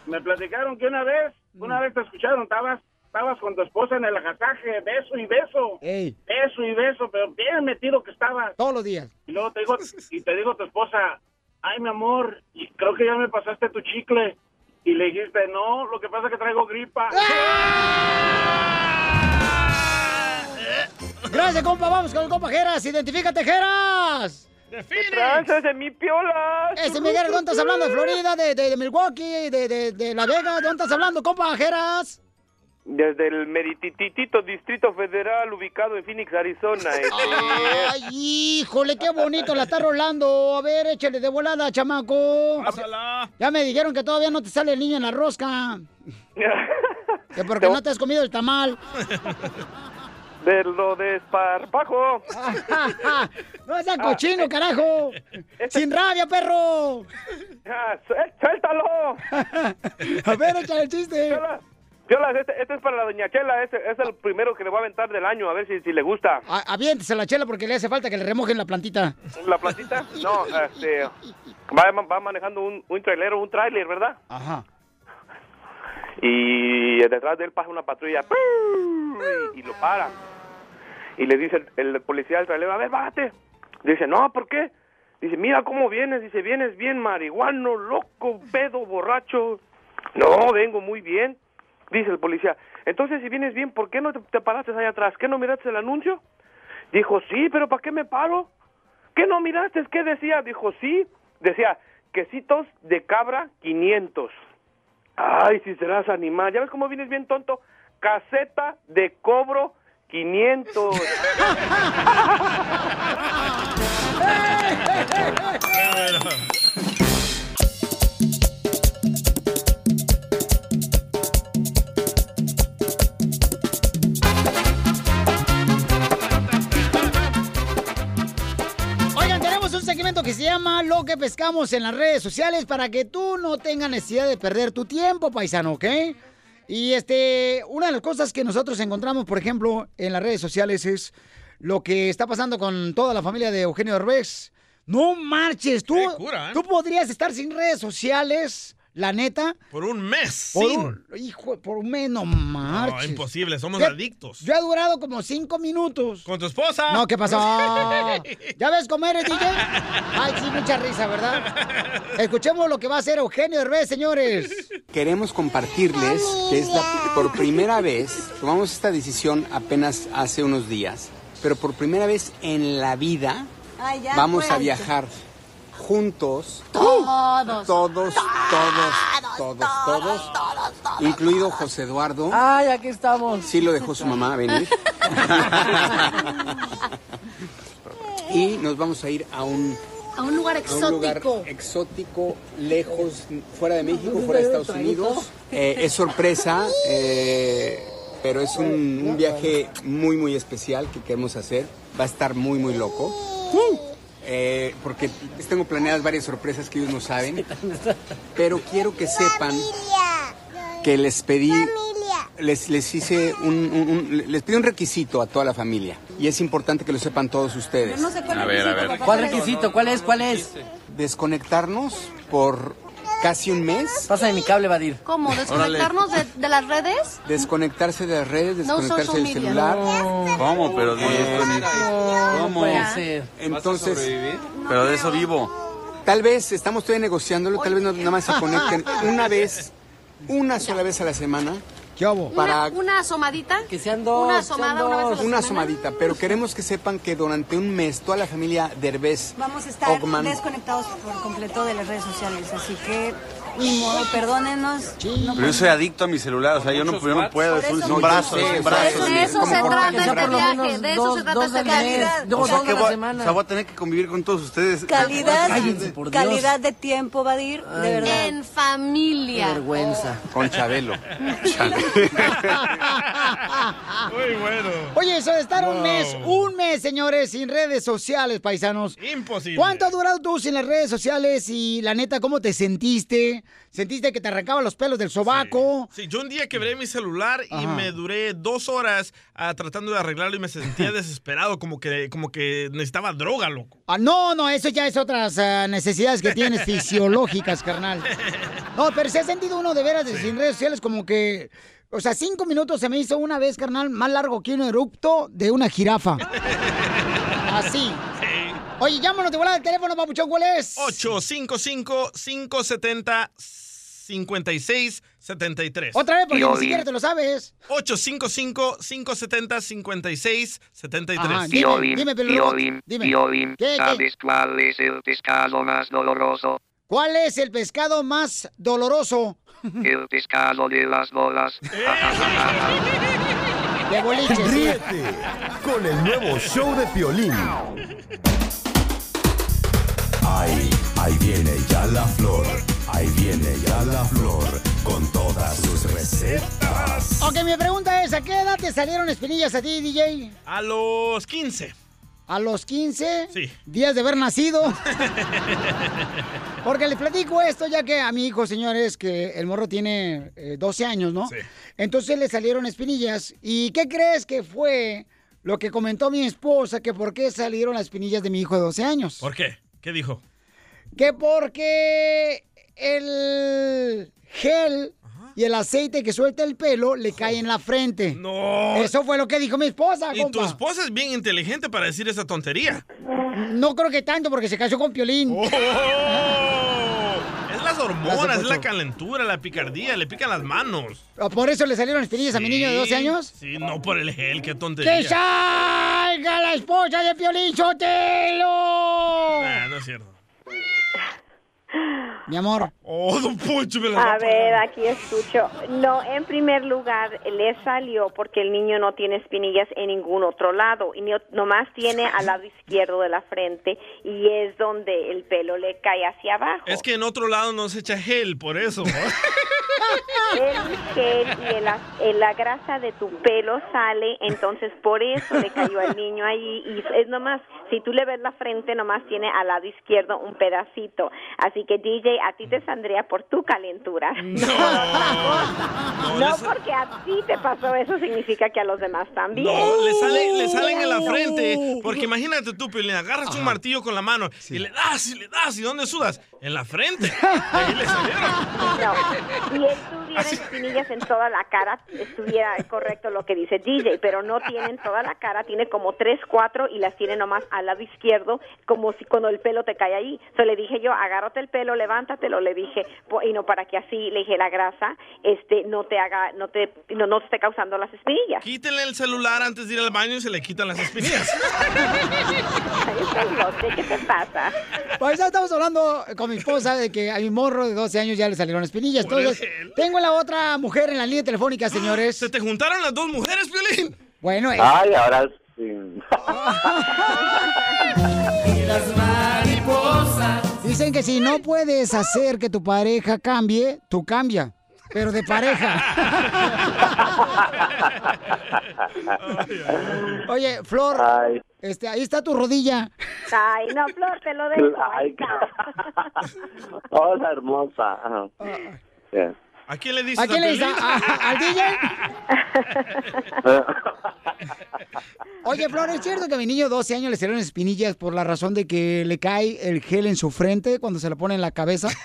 Me platicaron que una vez, una vez te escucharon, estabas, estabas con tu esposa en el agasaje, beso y beso. Beso y beso, pero bien metido que estabas. Todos los días. Y luego te digo, y te digo a tu esposa, ay mi amor, creo que ya me pasaste tu chicle. Y le dijiste, no, lo que pasa es que traigo gripa. Gracias, compa. Vamos con el compa Jeras. Identifícate, Jeras. tranzas de mi piola? Ese Miguel, ¿dónde estás hablando? ¿De Florida? ¿De, de, de Milwaukee? De, de, de La Vega? ¿De dónde estás hablando, compa Jeras? Desde el merititito Distrito Federal ubicado en Phoenix, Arizona. este. Ay, híjole, qué bonito la está rolando. A ver, échale de volada, chamaco. Ya me dijeron que todavía no te sale el niño en la rosca. Que porque no te has comido el tamal. De lo de esparpajo. No seas cochino, carajo. Sin rabia, perro. Ah, sué- ¡Suéltalo! A ver, échale el chiste. Piola, este, este es para la doña Chela, este es el primero que le voy a aventar del año, a ver si, si le gusta. A- Aviéntese la chela porque le hace falta que le remojen la plantita. ¿La plantita? No, este, va, va manejando un, un trailero, un trailer, ¿verdad? Ajá. Y detrás de él pasa una patrulla y, y lo para. Y le dice el, el policía del trailero, a ver, bájate. Dice, no, ¿por qué? Dice, mira cómo vienes. Dice, vienes bien marihuano, loco, pedo, borracho. No, vengo muy bien. Dice el policía, entonces si vienes bien, ¿por qué no te, te paraste allá atrás? ¿Qué no miraste el anuncio? Dijo, sí, pero ¿para qué me paro? ¿Qué no miraste? ¿Qué decía? Dijo, sí. Decía, quesitos de cabra 500. Ay, si serás animal. ¿Ya ves cómo vienes bien tonto? Caseta de cobro 500. segmento que se llama Lo que pescamos en las redes sociales para que tú no tengas necesidad de perder tu tiempo, paisano, ¿ok? Y este, una de las cosas que nosotros encontramos, por ejemplo, en las redes sociales es lo que está pasando con toda la familia de Eugenio Derbez. No marches, tú, cura, ¿eh? tú podrías estar sin redes sociales, la neta. Por un mes. Por sin. un, hijo, por un mes, no No, imposible, somos Yo- adictos. Yo he durado como cinco minutos. ¿Con tu esposa? No, ¿qué pasó? ¿Ya ves cómo eres, DJ? Ay, sí, mucha risa, ¿verdad? Escuchemos lo que va a hacer Eugenio Derbez, señores. Queremos compartirles que es la, por primera vez, tomamos esta decisión apenas hace unos días, pero por primera vez en la vida Ay, ya, vamos a viajar juntos. Todos. Todos, todos, todos, todos. Incluido José Eduardo. Ay, aquí estamos. Sí lo dejó su mamá venir. y nos vamos a ir a un, A un lugar a un lugar exótico. exótico, lejos, fuera de México, fuera de Estados Unidos. Eh, es sorpresa, eh, pero es un, un viaje muy, muy especial que queremos hacer. Va a estar muy, muy loco. Eh, porque tengo planeadas varias sorpresas que ellos no saben. Pero quiero que sepan que les pedí, les, les hice un, un- un- les pedí un requisito a toda la familia. Y es importante que lo sepan todos ustedes. No sé cuál A ver, a ver. ¿Cuál requisito? ¿Cuál es? ¿Cuál es? Desconectarnos por casi un mes. Pasa de mi cable, Vadir. ¿Cómo? ¿Desconectarnos de, de las redes? Desconectarse de las redes, No desconectarse social del celular. ¿Cómo? Pero de ¿Cómo? puede ser. Entonces, Pero de eso vivo. tal vez estamos todavía negociándolo, tal vez no- nada más se conecten una vez, una sola vez a la semana. Para Una, una asomadita. Que sean Una asomada una vez a la una semana. asomadita, pero queremos que sepan que durante un mes toda la familia Derbez, Vamos a estar Ogman, desconectados por completo de las redes sociales, así que ni modo, perdónenos. No Pero yo soy adicto a mi celular, o sea, yo no, yo no puedo, es un, brazo, es un brazo. De eso se ¿Cómo trata este viaje, de eso se trata este viaje. mes. Dos- O sea, dos la voy, semana. o sea, voy a tener que convivir con todos ustedes. Calidad, calidad de tiempo, Vadir, de verdad. En familia. vergüenza. Con Chabelo. Muy bueno. Oye, eso de estar un mes, un mes, señores, sin redes sociales, paisanos. Imposible. ¿Cuánto has durado tú sin las redes sociales? Y la neta, ¿cómo te sentiste? ¿Sentiste que te arrancaban los pelos del sobaco? Sí, yo un día quebré mi celular y Ajá. me duré dos horas ah, tratando de arreglarlo y me sentía desesperado, como que, como que necesitaba droga, loco. Ah, no, no, eso ya es otras ah, necesidades que tienes fisiológicas, carnal. No, pero se ha sentido uno de veras de sin redes sociales como que... O sea, cinco minutos se me hizo una vez, carnal, más largo que un erupto de una jirafa. Así. Oye, llámanos de volada el teléfono, papuchón, ¿cuál es? 855-570-5673. Otra vez, porque ni siquiera te lo sabes. 855-570-5673. Ajá, dime, dime, Pelurro, dime. Piolín, ¿Qué, qué? ¿sabes cuál es el pescado más doloroso? ¿Cuál es el pescado más doloroso? El pescado de las bolas. De boliches. Ríete con el nuevo show de Piolín. Ahí, ahí viene ya la flor. Ahí viene ya la flor con todas sus recetas. Ok, mi pregunta es, ¿a qué edad te salieron espinillas a ti, DJ? A los 15. ¿A los 15? Sí. Días de haber nacido. Porque les platico esto, ya que a mi hijo, señores, que el morro tiene eh, 12 años, ¿no? Sí. Entonces le salieron espinillas. ¿Y qué crees que fue lo que comentó mi esposa, que por qué salieron las espinillas de mi hijo de 12 años? ¿Por qué? ¿Qué dijo? Que porque el gel y el aceite que suelta el pelo le cae en la frente. No. Eso fue lo que dijo mi esposa, Y tu esposa es bien inteligente para decir esa tontería. No creo que tanto porque se casó con Piolín. Oh. Es las hormonas, es la calentura, la picardía, le pican las manos. Ah, ¿Por eso le salieron espinillas a mi niño de 12 años? Sí, no por el gel, qué tontería. ¡Que salga la esposa de Piolín Sotelo! Nah, no es cierto. Mi amor. Oh, don Poncho, me la va A ver, aquí escucho. No, en primer lugar, le salió porque el niño no tiene espinillas en ningún otro lado y ni- nomás tiene al lado izquierdo de la frente y es donde el pelo le cae hacia abajo. Es que en otro lado no se echa gel, por eso. El gel y el a- eh, la grasa de tu pelo sale, entonces por eso le cayó al niño ahí y es nomás, si tú le ves la frente, nomás tiene al lado izquierdo un pedacito. Así que DJ, a ti te saldría por tu calentura. No, porque a ti te pasó eso significa que a los demás también. No, le, sale, le salen en la frente. Porque imagínate tú, Piolín, agarras un martillo con la mano y le das y le das. ¿Y dónde sudas? En la frente. Ahí le salieron. No. Y tuviera espinillas en toda la cara, estuviera correcto lo que dice DJ, pero no tiene en toda la cara, tiene como tres, cuatro y las tiene nomás al lado izquierdo, como si cuando el pelo te cae ahí. Entonces le dije yo, agárrate el pelo, levántatelo, le dije, po- y no para que así, le dije, la grasa, este, no te haga, no te, no, no te esté causando las espinillas. Quítenle el celular antes de ir al baño y se le quitan las espinillas. ¿Qué te pasa? Pues ya estamos hablando con mi esposa de que a mi morro de 12 años ya le salieron espinillas. Entonces, tengo a la otra mujer en la línea telefónica, señores. ¿Se te juntaron las dos mujeres, Violín? Bueno, eh, Ay, ahora sí. las mariposas. Dicen que si no puedes hacer que tu pareja cambie, tú cambia. Pero de pareja. Oye, Flor, Ay. este, ahí está tu rodilla. Ay, no, Flor, te lo dejo. Ay, Hola, hermosa. Ajá. Bien. ¿A quién le dices? ¿A quién le dices? ¿Al DJ? Oye, Flor, ¿es cierto que a mi niño de 12 años le salieron espinillas por la razón de que le cae el gel en su frente cuando se lo pone en la cabeza?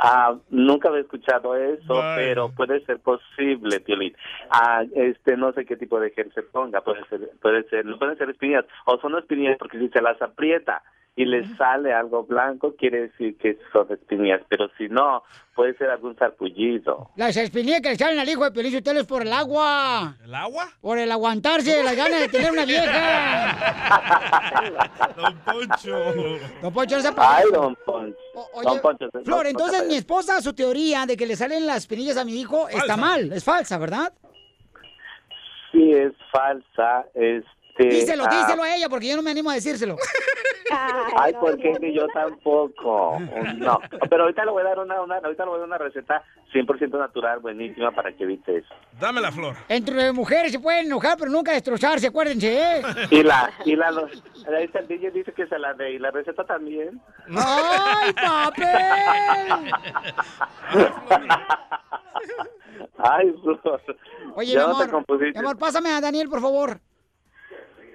Ah, nunca había escuchado eso, Vaya. pero puede ser posible, Piolín. Ah, este, no sé qué tipo de gel se ponga, puede ser, puede ser, no pueden ser espinillas, o son espinillas porque si se las aprieta y le sale algo blanco, quiere decir que son espinillas, pero si no, puede ser algún sarpullido. Las espinillas que le salen al hijo de Piolín Sotelo es por el agua. ¿El agua? Por el aguantarse, las ganas de tener una vieja. Don Poncho. Don Poncho, no se Ay, don Poncho. Oye, Don Poncho, Flor, entonces mi esposa, su teoría de que le salen las espinillas a mi hijo está mal, es falsa, ¿verdad? Sí, es falsa. Este, díselo, ah, díselo a ella, porque yo no me animo a decírselo. Ay, porque yo tampoco. No, pero ahorita le voy a dar una, una ahorita le voy a dar una receta 100% natural, buenísima para que evite eso. Dame la flor. Entre mujeres se pueden enojar, pero nunca destrozarse, acuérdense, ¿eh? Y la, y la, lo- ahí está el DJ dice que se la dé y la receta también. ¡Ay, papel! Ay, Flor. Oye, Ya mi no te amor, mi amor, pásame a Daniel, por favor.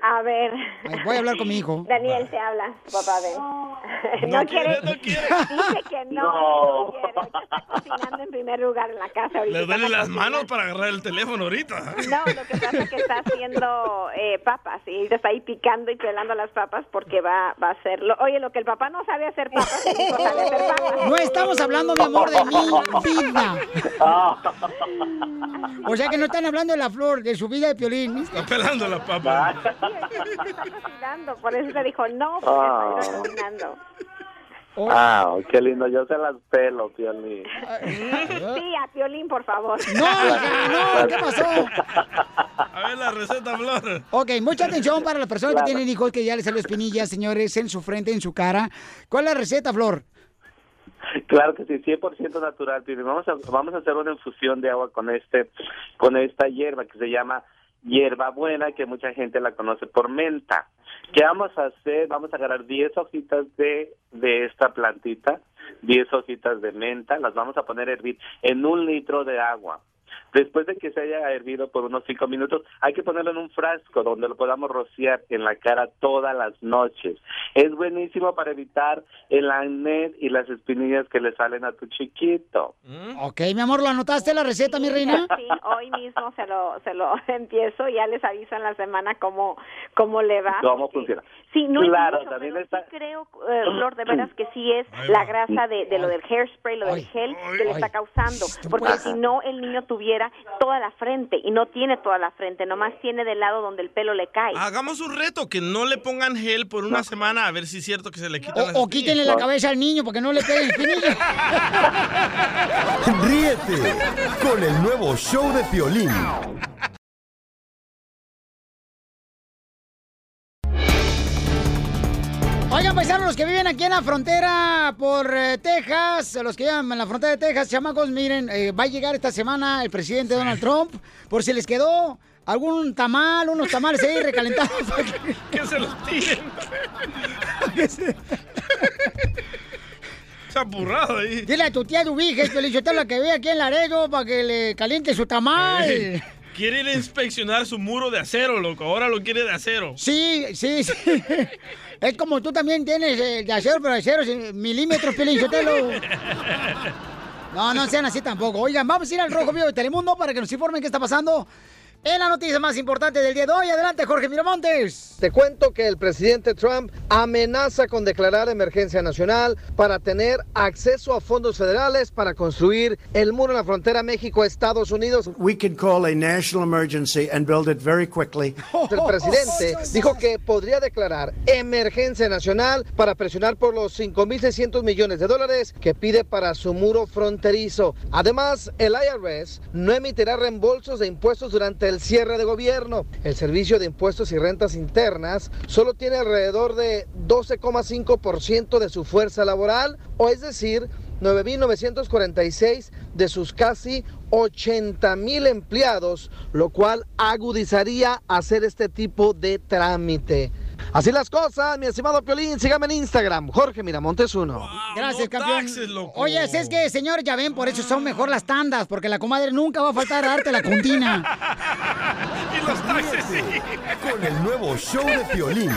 A ver. Ay, voy a hablar con mi hijo. Daniel te habla, papá, ven. No No, quiere, no quiere. Dice que no, No. no quiere. Está cocinando en primer lugar en la casa. ahorita Le duele las manos para agarrar el teléfono ahorita. No, lo que pasa es que está haciendo eh, papas y está ahí picando y pelando las papas porque va, va a hacerlo. Oye, lo que el papá no sabe hacer papas, el hijo sabe hacer papas. No estamos hablando, mi amor, de mi vida. O sea que no están hablando de la flor, de su vida de Piolín. Está pelando la papa. Está cocinando, por eso le dijo no, porque Ah. está cocinando. Ah, qué lindo, yo se las pelo, Piolín. Sí, a Piolín, por favor. No, hija, no, ¿qué pasó? A ver la receta, Flor. Ok, mucha atención para las personas que tienen hijos que ya les salió espinillas, señores, en su frente, en su cara. ¿Cuál es la receta, Flor? Claro que sí, 100% natural, Piolín. Vamos a, vamos a hacer una infusión de agua con este, con esta hierba que se llama hierbabuena, que mucha gente la conoce por menta. ¿Qué vamos a hacer? Vamos a agarrar 10 hojitas de, de esta plantita, 10 hojitas de menta, las vamos a poner a hervir en un litro de agua. Después de que se haya hervido por unos cinco minutos, hay que ponerlo en un frasco donde lo podamos rociar en la cara todas las noches. Es buenísimo para evitar el acné y las espinillas que le salen a tu chiquito. Ok, mi amor, ¿lo anotaste la receta, mi reina? Sí, hoy mismo se lo, se lo empiezo y ya les aviso en la semana cómo, cómo le va. ¿Cómo funciona? Sí, no claro, es mucho, también pero está... sí creo, eh, Flor, de veras que sí es la grasa de, de lo del hairspray, lo del gel que le está causando. Porque si no, el niño tuviera toda la frente y no tiene toda la frente, nomás tiene del lado donde el pelo le cae. Hagamos un reto, que no le pongan gel por una semana a ver si es cierto que se le quitan las O quítenle la cabeza al niño porque no le peguen espinillas. Ríete con el nuevo show de Piolín. Oigan, paisanos, los que viven aquí en la frontera por eh, Texas, los que viven en la frontera de Texas, chamacos, miren, eh, va a llegar esta semana el presidente Donald Trump, por si les quedó algún tamal, unos tamales ahí recalentados. que- Que se los tiren. Esa burrada ahí. Dile a tu tía Dubíges, la que ve aquí en Laredo, para que le caliente su tamal. Ey, Quiere ir a inspeccionar su muro de acero, loco. Ahora lo quiere de acero. Sí, sí, sí. Es como tú también tienes eh, de acero, pero de acero milímetros, Sotelo. No, no sean así tampoco. Oigan, vamos a ir al Rojo Vivo de Telemundo para que nos informen qué está pasando en la noticia más importante del día de hoy. Adelante, Jorge Miramontes. Te cuento que el presidente Trump amenaza con declarar emergencia nacional para tener acceso a fondos federales para construir el muro en la frontera México-Estados Unidos. We can call a national emergency and build it very quickly. El presidente dijo que podría declarar emergencia nacional para presionar por los 5.600 millones de dólares que pide para su muro fronterizo. Además, el IRS no emitirá reembolsos de impuestos durante el cierre de gobierno. El Servicio de Impuestos y Rentas Internas solo tiene alrededor de 12,5% de su fuerza laboral, o es decir, 9.946 de sus casi 80.000 empleados, lo cual agudizaría hacer este tipo de trámite. Así las cosas, mi estimado Piolín, sígame en Instagram, Jorge Miramontes 1. Gracias, campeón. Oye, es que, señores, ya ven, por eso son mejor las tandas, porque la comadre nunca va a faltar a darte la contina. y los taxis, sí. Con el nuevo show de Piolín.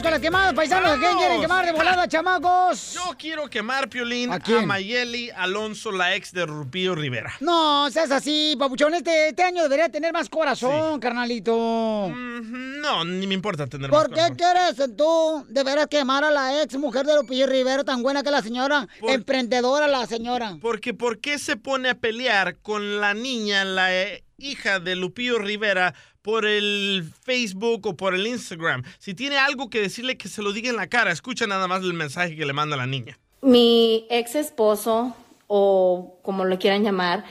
Vamos con las quemadas, paisanos. ¿A quién quieren quemar de volada, chamacos? Yo quiero quemar, Piolín, ¿A? Mayeli Alonso, la ex de Rupillo Rivera. No, seas así, papuchón. Este, este año debería tener más corazón, carnalito. No, ni me importa tener más ¿Por qué quieres tú de veras quemar a la ex mujer de Lupillo Rivera, tan buena que la señora? Emprendedora la señora. Porque ¿por qué se pone a pelear con la niña, la eh, hija de Lupillo Rivera, por el Facebook o por el Instagram? Si tiene algo que decirle, que se lo diga en la cara. Escucha nada más el mensaje que le manda la niña. Mi ex esposo, o como lo quieran llamar,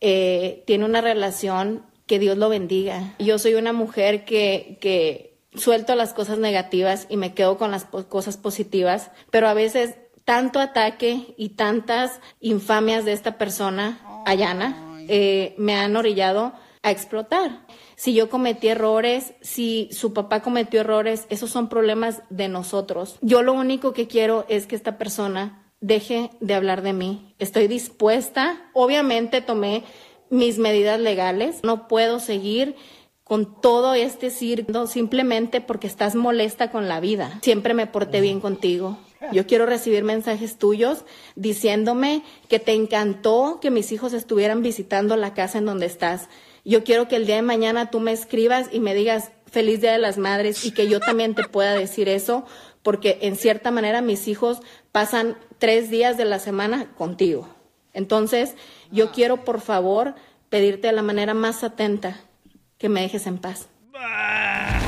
eh, tiene una relación que Dios lo bendiga. Yo soy una mujer que, que suelto las cosas negativas y me quedo con las po- cosas positivas, pero a veces tanto ataque y tantas infamias de esta persona, Ayana, eh, me han orillado a explotar. Si yo cometí errores, si su papá cometió errores, esos son problemas de nosotros. Yo lo único que quiero es que esta persona deje de hablar de mí. Estoy dispuesta, obviamente tomé mis medidas legales, no puedo seguir con todo este circo simplemente porque estás molesta con la vida. Siempre me porté bien contigo. Yo quiero recibir mensajes tuyos diciéndome que te encantó que mis hijos estuvieran visitando la casa en donde estás. Yo quiero que el día de mañana tú me escribas y me digas feliz Día de las Madres y que yo también te pueda decir eso, porque en cierta manera mis hijos pasan tres días de la semana contigo. Entonces, yo quiero por favor pedirte de la manera más atenta que me dejes en paz. ¡Ay,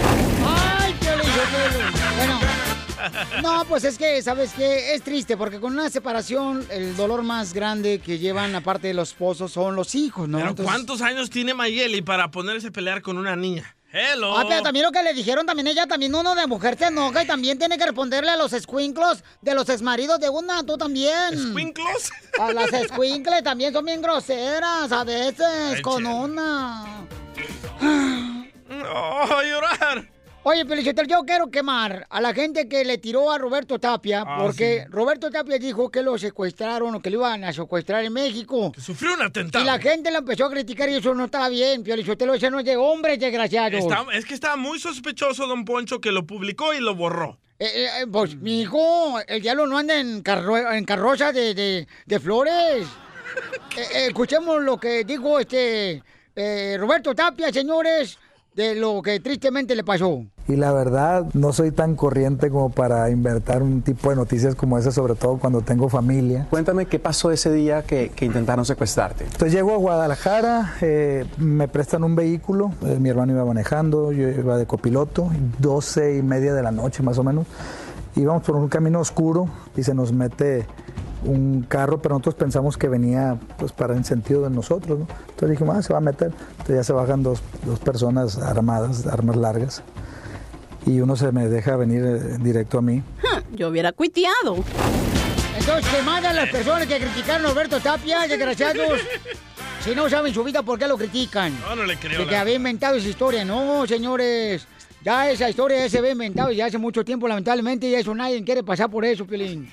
no, pues es que, ¿sabes qué? Es triste porque con una separación el dolor más grande que llevan aparte de los esposos son los hijos, ¿no? Pero Entonces- ¿cuántos años tiene Mayeli para ponerse a pelear con una niña? Hello. Ah, pero también lo que le dijeron, también ella, también uno de mujer se enoja y también tiene que responderle a los escuinclos de los exmaridos de una, tú también. ¿Escuinclos? A las escuincles también son bien groseras a veces, Ay, con una. ¡Oh, llorar! Oye, Pelichotel, yo quiero quemar a la gente que le tiró a Roberto Tapia, Ah, porque sí. Roberto Tapia dijo que lo secuestraron o que lo iban a secuestrar en México. Sufrió un atentado. Y la gente lo empezó a criticar y eso no estaba bien, Pelichotelo, ese no es de hombres desgraciados. Está- es que estaba muy sospechoso Don Poncho que lo publicó y lo borró. Eh, eh, eh, pues, mi hijo, el diablo no anda en, carro- en carroza de, de- de flores. Eh, escuchemos lo que dijo este Roberto Tapia, señores, de lo que tristemente le pasó. Y la verdad, no soy tan corriente como para inventar un tipo de noticias como esa, sobre todo cuando tengo familia. Cuéntame qué pasó ese día que, que intentaron secuestrarte. Entonces llego a Guadalajara, eh, me prestan un vehículo, eh, mi hermano iba manejando, yo iba de copiloto, 12 y media de la noche más o menos. Íbamos por un camino oscuro y se nos mete un carro, pero nosotros pensamos que venía pues para en sentido de nosotros, ¿no? Entonces dijimos, ah, se va a meter. Entonces ya se bajan dos, dos personas armadas, armas largas, y uno se me deja venir eh, directo a mí. Yo hubiera cuiteado. Entonces, que mandan las personas que criticaron a Roberto Tapia, desgraciados. Si no saben su vida, ¿por qué lo critican? No, no le creo. De la- que había inventado esa historia. No, señores. Ya esa historia ya se había inventado ya hace mucho tiempo, lamentablemente, y eso nadie quiere pasar por eso, Piolín.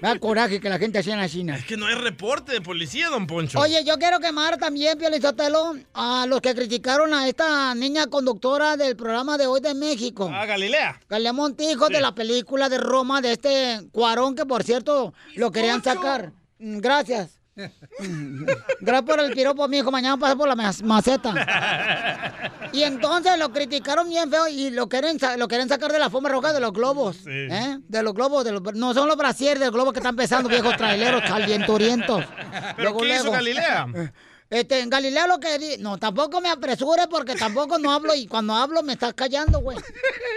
Me da coraje que la gente hacía en la China. Es que no hay reporte de policía, don Poncho. Oye, yo quiero quemar también, Piolizotelo, a los que criticaron a esta niña conductora del programa de hoy de México. Ah, Galilea. Galilea Montijo de la película de Roma de este Cuarón, que por cierto lo querían sacar. Mm, Gracias. Gracias por el piropo, mi hijo. Mañana pasa por la maceta. Y entonces lo criticaron bien feo y lo quieren, lo quieren sacar de la forma roja de los globos. ¿eh? De los globos, de los, no son los brasieres del globo que están pesando, viejos traileros calienturientos. ¿Pero qué hizo Galilea? Este, en Galilea lo que di- No, tampoco me apresure porque tampoco no hablo y cuando hablo me estás callando, güey.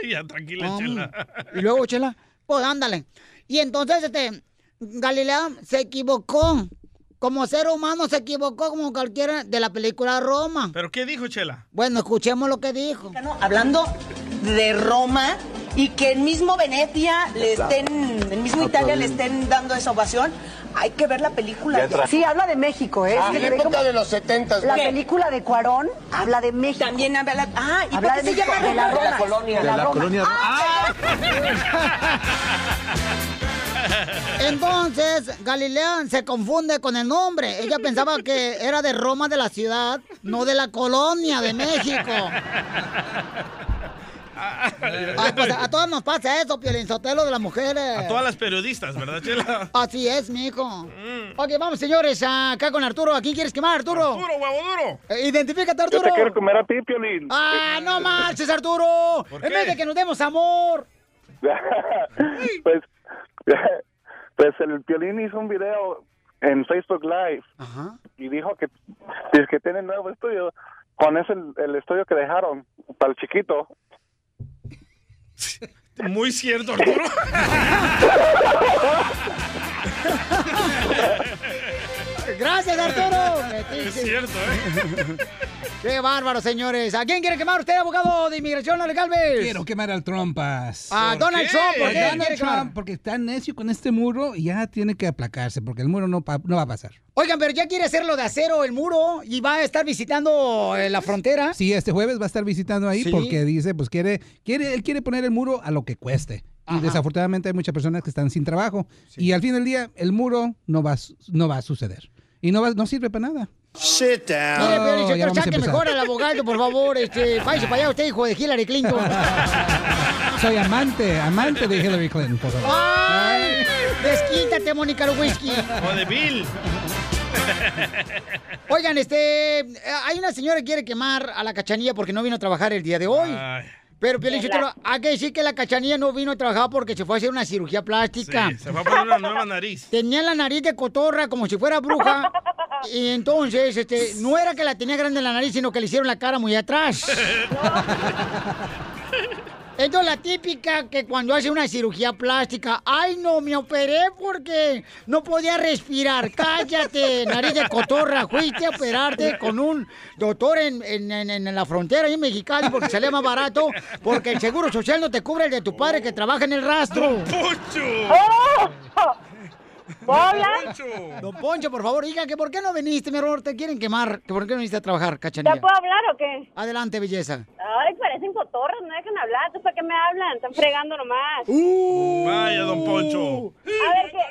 ya, tranquila, Um, chela. Y luego, Chela, pues ándale. Y entonces, este, Galilea se equivocó. Como ser humano se equivocó como cualquiera de la película Roma. ¿Pero qué dijo Chela? Bueno, escuchemos lo que dijo. hablando de Roma y que el mismo Venecia le estén, el mismo Italia le estén dando esa ovación, hay que ver la película. Sí, habla de México, ¿eh? Ah, la época como- de los 70, La ¿qué? película de Cuarón habla de México. También habla la- Ah, ¿y habla por qué de se llama México, de la. De la colonia. De la De la Roma. colonia. Entonces, Galilea se confunde con el nombre. Ella pensaba que era de Roma de la ciudad, no de la colonia de México. Ay, pues, a todos nos pasa eso, Piolinsotelo de las mujeres. A todas las periodistas, ¿verdad, Chela? Así es, mijo. Ok, vamos, señores, acá con Arturo. ¿A quién quieres quemar, Arturo? Arturo, huevo duro. Eh, identifícate, Yo Arturo. te quiero comer a ti, Piolín. Ah, no marches, Arturo. En vez de que nos demos amor. pues, pues el Piolín hizo un video en Facebook Live y dijo que, dice que tiene nuevo estudio. Con ese el, el estudio que dejaron para el chiquito. Muy cierto, Arturo. Gracias, Arturo. Es cierto, ¿eh? Qué bárbaro, señores. ¿A quién quiere quemar usted, abogado de inmigración, Ale Galvez? Quiero quemar al Trumpas. A Donald Trump, ¿por qué Donald? Trump, porque está necio con este muro y ya tiene que aplacarse, porque el muro no, va a pasar. Oigan, pero ya quiere hacerlo de acero el muro y va a estar visitando eh, la frontera. Sí, este jueves va a estar visitando ahí Sí. porque dice, pues quiere, quiere, él quiere poner el muro a lo que cueste. Y Ajá. desafortunadamente hay muchas personas que están sin trabajo. Y al fin del día, el muro no va, no va a suceder. Y no, va, no sirve para nada. Mire, Sit vamos a que empezar. mejor al abogado, por favor. Este, váyase para allá usted, hijo de Hillary Clinton. Soy amante, amante de Hillary Clinton, por favor. ¡Ay! Desquítate, Mónica Lewinsky. O de Bill. Oigan, este, eh, hay una señora que quiere quemar a la cachanilla porque no vino a trabajar el día de hoy. Ay. Pero, Piolín, hay que decir que la cachanilla no vino a trabajar porque se fue a hacer una cirugía plástica. Sí, se va a poner una nueva nariz. Tenía la nariz de cotorra como si fuera bruja. Y entonces, este, no era que la tenía grande en la nariz, sino que le hicieron la cara muy atrás. Esto es la típica que cuando hace una cirugía plástica, ay no, me operé porque no podía respirar. Cállate, nariz de cotorra, fuiste a operarte con un doctor en, en- en- en la frontera ahí en Mexicali porque salía más barato, porque el seguro social no te cubre el de tu padre que trabaja en el rastro. ¿Puedo hablar? Don Poncho, por favor, diga que por qué no viniste, mi amor, te quieren quemar, que por qué no viniste a trabajar, cachanilla. ¿Ya puedo hablar o qué? Adelante, belleza. Ay, parecen cotorros, no dejan hablar. ¿Tú para qué me hablan? Están fregando nomás. Uh. Vaya, don Poncho. A ver, ¿qué,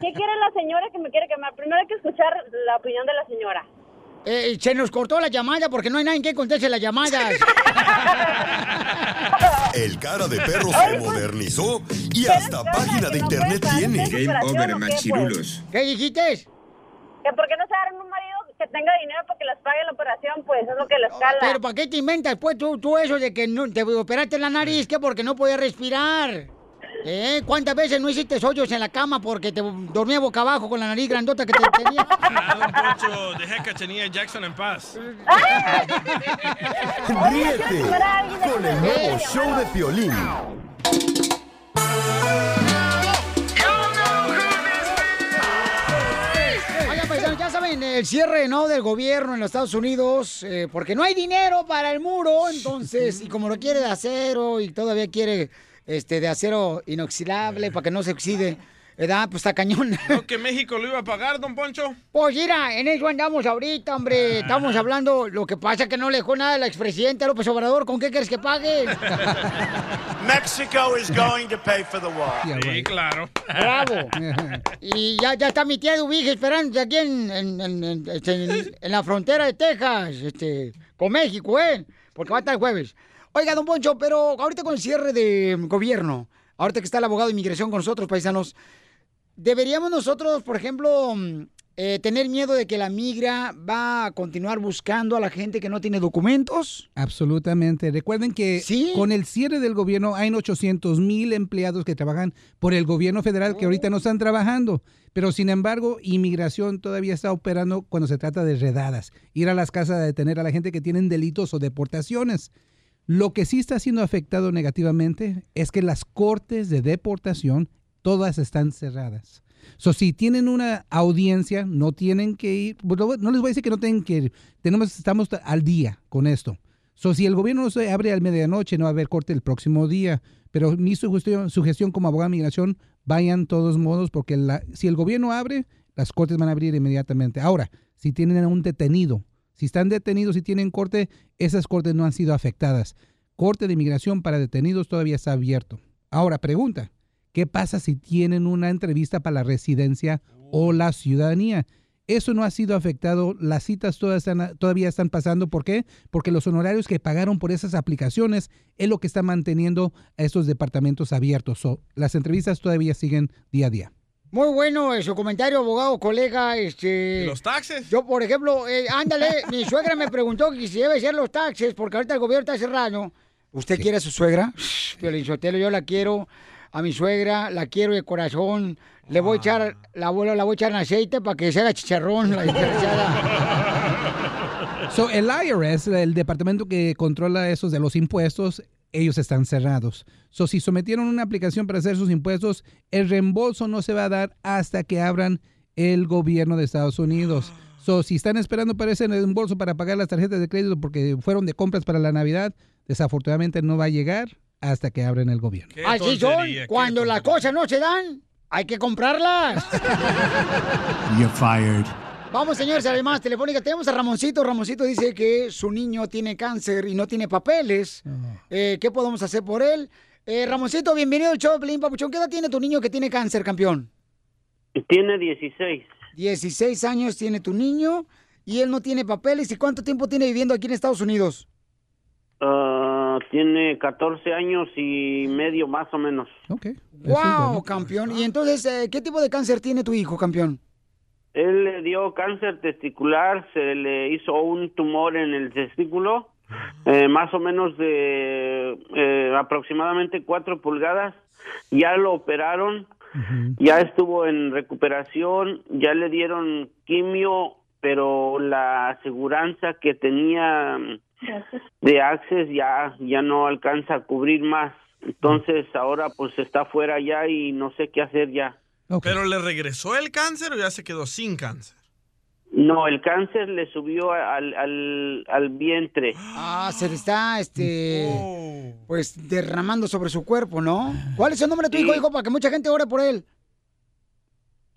¿qué quiere la señora que me quiere quemar? Primero hay que escuchar la opinión de la señora. Eh, se nos cortó la llamada porque no hay nadie que conteste las llamadas. El cara de perro se modernizó y hasta página de internet tiene. Game over, machirulos. ¿Qué dijiste? Que por qué no se agarran un marido que tenga dinero para que les pague la operación, pues es lo que les cala. Pero ¿para qué te inventas pues tú, tú eso de que no, te operaste la nariz? que porque no podías respirar? ¿Eh? ¿Cuántas veces no hiciste hoyos en la cama porque te dormía boca abajo con la nariz grandota que te tenía? Ah, don Poncho, deja a Cachanilla y Jackson en paz. Ríete con el nuevo show de Piolín. Ya saben, el cierre ¿no? del gobierno en los Estados Unidos, eh, porque no hay dinero para el muro, entonces, y como lo quiere de acero y todavía quiere este de acero inoxidable para que no se oxide. ¿Edad? Pues está cañón. ¿No que México lo iba a pagar, don Poncho? Pues mira, en eso andamos ahorita, hombre. Estamos hablando. Lo que pasa es que no le dejó nada al expresidente López Obrador. ¿Con qué quieres que pague? Mexico is going to pay for the wall. Sí, claro. Bravo. Y ya, ya está mi tía Dubige esperando aquí en, en, en- en- este, en- en la frontera de Texas, este, con México, ¿eh? Porque va a estar el jueves. Oiga, don Poncho, pero ahorita con el cierre de gobierno, ahorita que está el abogado de inmigración con nosotros, paisanos, ¿deberíamos nosotros, por ejemplo, mm, eh, tener miedo de que la migra va a continuar buscando a la gente que no tiene documentos? Absolutamente. Recuerden que con el cierre del gobierno hay 800 mil empleados que trabajan por el gobierno federal que ahorita no están trabajando. Pero sin embargo, inmigración todavía está operando cuando se trata de redadas, ir a las casas a detener a la gente que tienen delitos o deportaciones. Lo que sí está siendo afectado negativamente es que las cortes de deportación todas están cerradas. So, si tienen una audiencia, no tienen que ir, no les voy a decir que no tienen que ir, tenemos, estamos al día con esto. So, si el gobierno no se abre a medianoche, no va a haber corte el próximo día. Pero mi sugestión, sugestión como abogado de migración, vayan todos modos, porque la- si el gobierno abre, las cortes van a abrir inmediatamente. Ahora, si tienen a un detenido, si están detenidos y tienen corte, esas cortes no han sido afectadas. Corte de inmigración para detenidos todavía está abierto. Ahora, pregunta, ¿qué pasa si tienen una entrevista para la residencia o la ciudadanía? Eso no ha sido afectado, las citas todas están- todavía están pasando. ¿Por qué? Porque los honorarios que pagaron por esas aplicaciones es lo que está manteniendo a estos departamentos abiertos. So, las entrevistas todavía siguen día a día. Muy bueno eh, su comentario, abogado, colega. Este, los taxes? Yo, por ejemplo, eh, ándale, mi suegra me preguntó que si debe ser los taxes, porque ahorita el gobierno está cerrado. ¿Usted quiere a su suegra? Piolín Sotelo, yo la quiero a mi suegra, la quiero de corazón. Le voy a echar, la abuela la voy a echar en aceite para que se haga chicharrón, la desgraciada. So, el IRS, el departamento que controla esos de los impuestos, ellos están cerrados. So, si sometieron una aplicación para hacer sus impuestos, el reembolso no se va a dar hasta que abran el gobierno de Estados Unidos. So, si están esperando para ese reembolso para pagar las tarjetas de crédito porque fueron de compras para la Navidad, desafortunadamente no va a llegar hasta que abran el gobierno. Así son, cuando las cosas no se dan, hay que comprarlas. You're fired. Vamos, señores, además, telefónica. Tenemos a Ramoncito. Ramoncito dice que su niño tiene cáncer y no tiene papeles. Eh, ¿Qué podemos hacer por él? Eh, Ramoncito, bienvenido al show Pelín Papuchón. ¿Qué edad tiene tu niño que tiene cáncer, campeón? Tiene 16. 16 años tiene tu niño y él no tiene papeles. ¿Y cuánto tiempo tiene viviendo aquí en Estados Unidos? Ah, tiene 14 años y medio más o menos. ¡Wow, campeón! Y entonces, eh, ¿qué tipo de cáncer tiene tu hijo, campeón? Él le dio cáncer testicular, se le hizo un tumor en el testículo, eh, más o menos de eh, aproximadamente 4 pulgadas. Ya lo operaron, ya estuvo en recuperación, ya le dieron quimio, pero la aseguranza que tenía de Access ya ya no alcanza a cubrir más. Entonces ahora pues está fuera ya y no sé qué hacer ya. ¿Pero le regresó el cáncer o ya se quedó sin cáncer? No, el cáncer le subió al, al, al vientre. Ah, se le está, este, pues derramando sobre su cuerpo, ¿no? ¿Cuál es el nombre de tu Sí. hijo, hijo, para que mucha gente ore por él?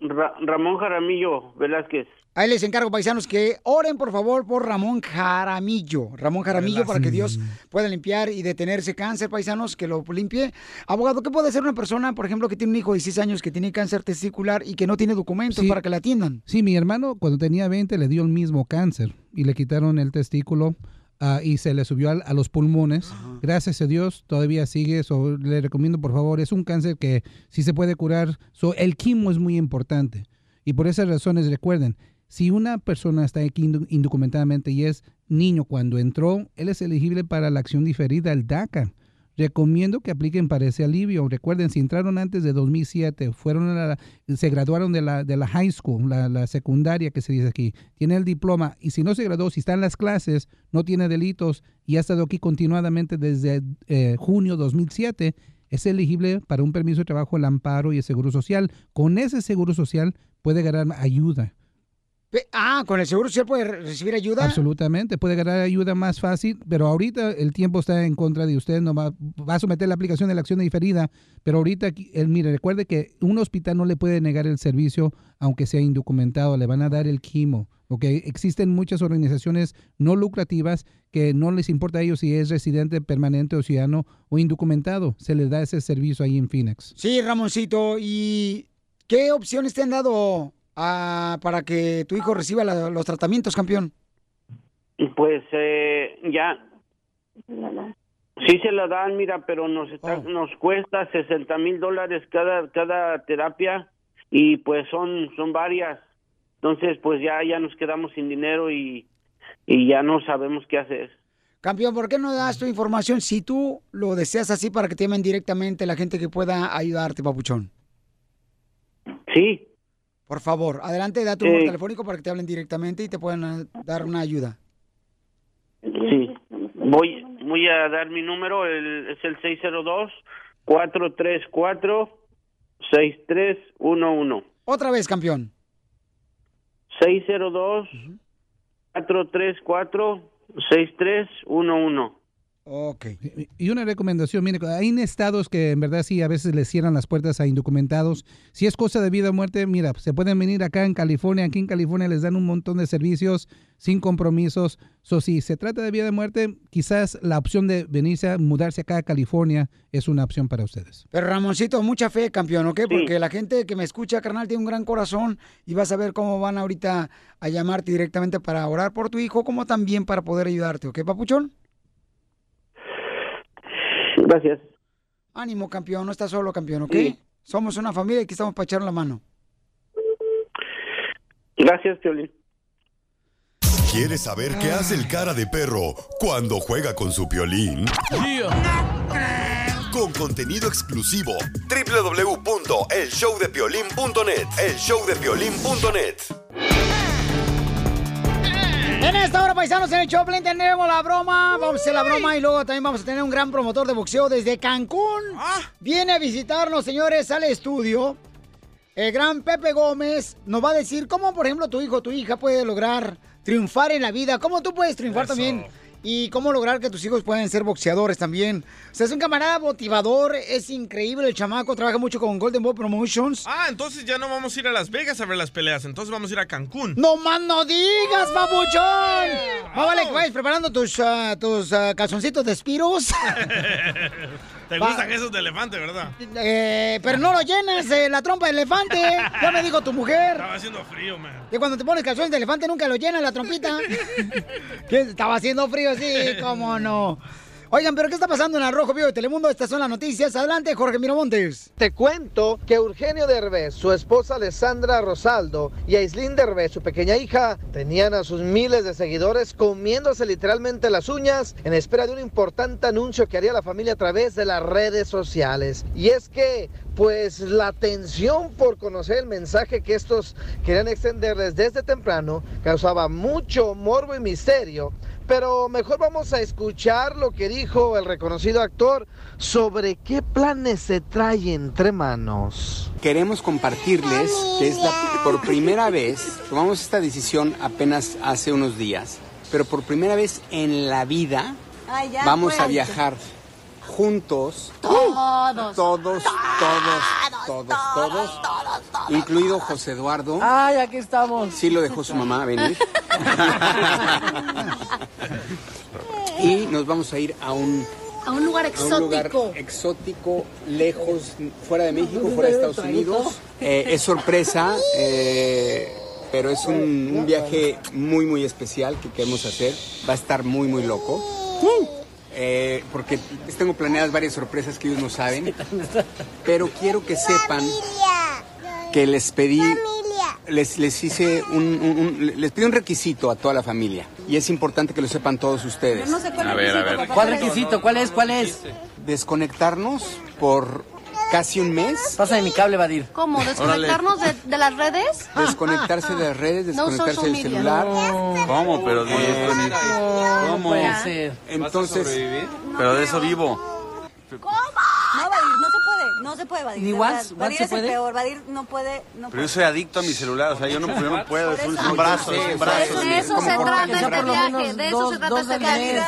Ra- Ramón Jaramillo Velázquez. Ahí les encargo, paisanos, que oren, por favor, por Ramón Jaramillo. Ramón Jaramillo, para que Dios pueda limpiar y detener ese cáncer, paisanos, que lo limpie. Abogado, ¿qué puede hacer una persona, por ejemplo, que tiene un hijo de 16 años que tiene cáncer testicular y que no tiene documentos Sí. para que la atiendan? Sí, mi hermano cuando tenía 20 le dio el mismo cáncer y le quitaron el testículo ah, y se le subió al- a, los pulmones. Gracias a Dios todavía sigue. So, le recomiendo por favor, es un cáncer que sí se puede curar. So, el quimo es muy importante y por esas razones recuerden, si una persona está aquí indocumentadamente y es niño cuando entró, él es elegible para la acción diferida, el DACA. Recomiendo que apliquen para ese alivio. Recuerden, si entraron antes de 2007, fueron a la- se graduaron de la, de la high school, la, secundaria que se dice aquí, tiene el diploma y si no se graduó, si está en las clases, no tiene delitos y ha estado aquí continuadamente desde eh, junio 2007, es elegible para un permiso de trabajo, el amparo y el seguro social. Con ese seguro social puede ganar ayuda. Ah, con el seguro social puede re- recibir ayuda. Absolutamente, puede ganar ayuda más fácil, pero ahorita el tiempo está en contra de usted, no va, va a someter la aplicación de la acción diferida, pero ahorita, él, mire, recuerde que un hospital no le puede negar el servicio aunque sea indocumentado, le van a dar el quimo, ¿ok? Existen muchas organizaciones no lucrativas que no les importa a ellos si es residente permanente o ciudadano o indocumentado, se les da ese servicio ahí en Phoenix. Sí, Ramoncito. ¿Y qué opciones te han dado ah, para que tu hijo reciba la- los tratamientos, campeón? Pues eh, ya. Sí se la dan, mira, pero nos está, nos cuesta 60 mil dólares cada cada terapia y pues son son varias. Entonces pues ya ya nos quedamos sin dinero y y ya no sabemos qué hacer. Campeón, ¿por qué no das tu información si tú lo deseas así para que te llamen directamente la gente que pueda ayudarte, papuchón? Sí. Por favor, adelante, da tu número Eh. telefónico para que te hablen directamente y te puedan ah, dar una ayuda. Sí. Voy voy a dar mi número, el, es el 602 434 6311. Otra vez, campeón. 602 434 6311. Ok. Y una recomendación, mire, hay estados que en verdad sí a veces les cierran las puertas a indocumentados. Si es cosa de vida o muerte, mira, se pueden venir acá en California, aquí en California les dan un montón de servicios sin compromisos. So, si se trata de vida o muerte, quizás la opción de venirse a mudarse acá a California es una opción para ustedes. Pero Ramoncito, mucha fe, campeón, ¿ok? Porque la gente que me escucha, carnal, tiene un gran corazón y vas a ver cómo van ahorita a llamarte directamente para orar por tu hijo, como también para poder ayudarte, ¿ok, papuchón? Gracias. Ánimo, campeón, no estás solo, campeón, ¿ok? Sí. Somos una familia y aquí estamos para echar la mano. Gracias, Piolín. ¿Quieres saber qué hace el cara de perro cuando juega con su piolín? Con contenido exclusivo. www.elshowdepiolín.net elshowdepiolín.net En esta hora, paisanos, en el Choplin tenemos la broma. Vamos a hacer la broma y luego también vamos a tener un gran promotor de boxeo desde Cancún. Viene a visitarnos, señores, al estudio. El gran Pepe Gómez nos va a decir cómo, por ejemplo, tu hijo o tu hija puede lograr triunfar en la vida. Cómo tú puedes triunfar también. Y cómo lograr que tus hijos puedan ser boxeadores también. O sea, es un camarada motivador, es increíble el chamaco, trabaja mucho con Golden Boy Promotions. Ah, entonces ya no vamos a ir a Las Vegas a ver las peleas, entonces vamos a ir a Cancún. ¡No más no digas, papuchón! Más vale que vayas preparando tus, ah, tus ah, calzoncitos de Spiros. Te Va- gustan esos de elefante, ¿verdad? Eh, pero no lo llenes eh, la trompa de elefante. Ya me dijo tu mujer. Estaba haciendo frío, man. Que cuando te pones calzones de elefante nunca lo llenas la trompita. estaba haciendo frío, sí, cómo no. Oigan, pero ¿qué está pasando en Arrojo Vivo de Telemundo? Estas son las noticias. Adelante, Jorge Miramontes. Te cuento que Eugenio Derbez, su esposa Alessandra Rosaldo y Aislinn Derbez, su pequeña hija, tenían a sus miles de seguidores comiéndose literalmente las uñas en espera de un importante anuncio que haría la familia a través de las redes sociales. Y es que, pues, la tensión por conocer el mensaje que estos querían extenderles desde temprano causaba mucho morbo y misterio. Pero mejor vamos a escuchar lo que dijo el reconocido actor sobre qué planes se trae entre manos. Queremos compartirles que es la, por primera vez, tomamos esta decisión apenas hace unos días, pero por primera vez en la vida Ay, ya, vamos a viajar juntos, Todos. todos, todos, todos, todos, incluido José Eduardo. Ay, aquí estamos. Sí lo dejó su mamá venir. y nos vamos a ir a un A un lugar a un lugar exótico. exótico, lejos, fuera de México, fuera de Estados Unidos. Eh, es sorpresa, eh, pero es un, un viaje muy, muy especial que queremos hacer. Va a estar muy, muy loco. Eh, porque tengo planeadas varias sorpresas que ellos no saben. Pero quiero que sepan que les pedí les, les hice un, un- un- les pedí un requisito a toda la familia y es importante que lo sepan todos ustedes. No sé cuál A ver, a ver. ¿Cuál requisito? ¿Cuál es? ¿Cuál es? Desconectarnos por casi un mes. Pasa de mi cable, Vadir. ¿Cómo? ¿Desconectarnos de, de las redes? Desconectarse de las redes, No desconectarse del celular. ¿Cómo? Pero de ¿Cómo? No puede ser. Entonces, Pero de eso vivo. No, Vadir, no se puede. Evadir. ¿Ni. ¿Once Vadir se es el puede? peor. Vadir no puede. No Pero yo soy adicto a mi celular, o sea, yo no, yo no puedo, es un, brazo, es un brazo. De eso se trata este viaje, de eso se trata este viaje.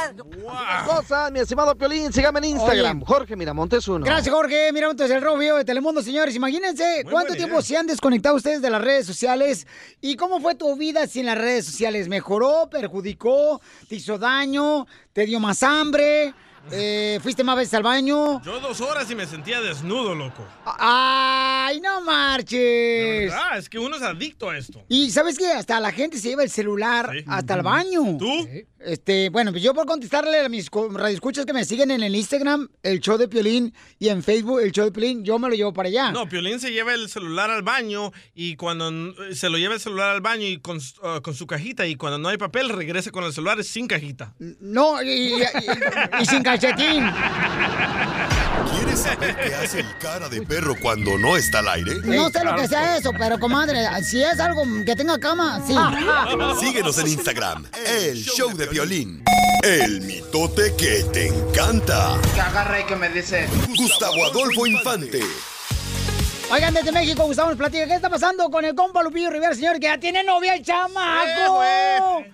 Cosa, mi estimado Piolín, sígame en Instagram. Jorge Miramontes uno. Gracias, Jorge. Mira, entonces el Rubio de Telemundo, señores. Imagínense cuánto tiempo se han desconectado ustedes de las redes sociales y cómo fue tu vida sin las redes sociales. ¿Mejoró, perjudicó, te hizo daño, te dio más hambre, eh, fuiste más veces al baño? Yo dos horas y me sentía desnudo, loco. ¡Ay, no marches! verdad, es que uno es adicto a esto. Y sabes que hasta la gente se lleva el celular hasta el baño. ¿Tú? Este, bueno, pues yo por contestarle a mis radioescuchas que me siguen en el Instagram, el show de Piolín, y en Facebook, el show de Piolín, yo me lo llevo para allá. No, Piolín se lleva el celular al baño y cuando n- se lo lleva el celular al baño y con, ah, con su cajita y cuando no hay papel regresa con el celular sin cajita. No, y, y- y- y sin calcetín. ¿Quieres saber qué hace el cara de perro cuando no está al aire? No sé lo que sea eso, pero comadre, si es algo que tenga cama, sí. Síguenos en Instagram, el show de violín. El mitote que te encanta. Que agarra y que me dice. Gustavo Adolfo Infante. Oigan, desde México, Gustavo nos platica, ¿qué está pasando con el compa Lupillo Rivera, señor? Que ya tiene novia el chamaco.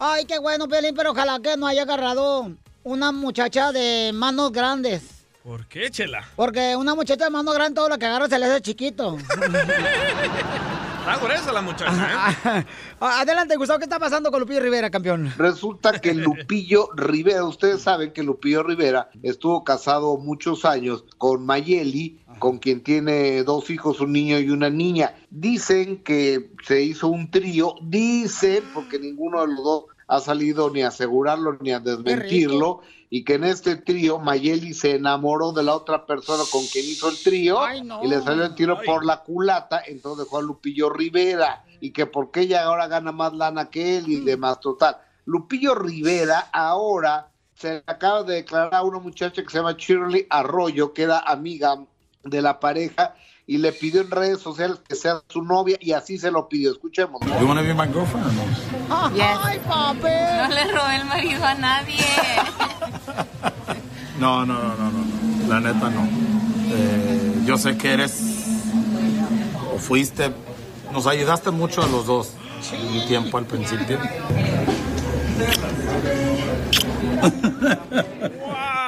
Ay, qué bueno, Pelín, pero ojalá que no haya agarrado una muchacha de manos grandes. ¿Por qué, Chela? Porque una muchacha de manos grandes, todo lo que agarra se le hace chiquito. Está gruesa la muchacha, ¿eh? Adelante, Gustavo, ¿qué está pasando con Lupillo Rivera, campeón? Resulta que Lupillo Rivera, ustedes saben que Lupillo Rivera estuvo casado muchos años con Mayeli, con quien tiene dos hijos, un niño y una niña. Dicen que se hizo un trío, dicen, porque ninguno de los dos ha salido ni a asegurarlo ni a desmentirlo, y que en este trío Mayeli se enamoró de la otra persona con quien hizo el trío y le salió el tiro por la culata, entonces dejó a Lupillo Rivera, y que porque ella ahora gana más lana que él y demás, total. Lupillo Rivera ahora se le acaba de declarar a una muchacha que se llama Shirley Arroyo, que era amiga de la pareja, y le pidió en redes sociales que sea su novia, y así se lo pidió. Escuchemos. You wanna be my girlfriend or no? ¡Ay, papi! No le robé el marido a nadie. No, no, no, no, no, no. La neta no. Eh, yo sé que eres o fuiste, nos ayudaste mucho a los dos un tiempo al principio.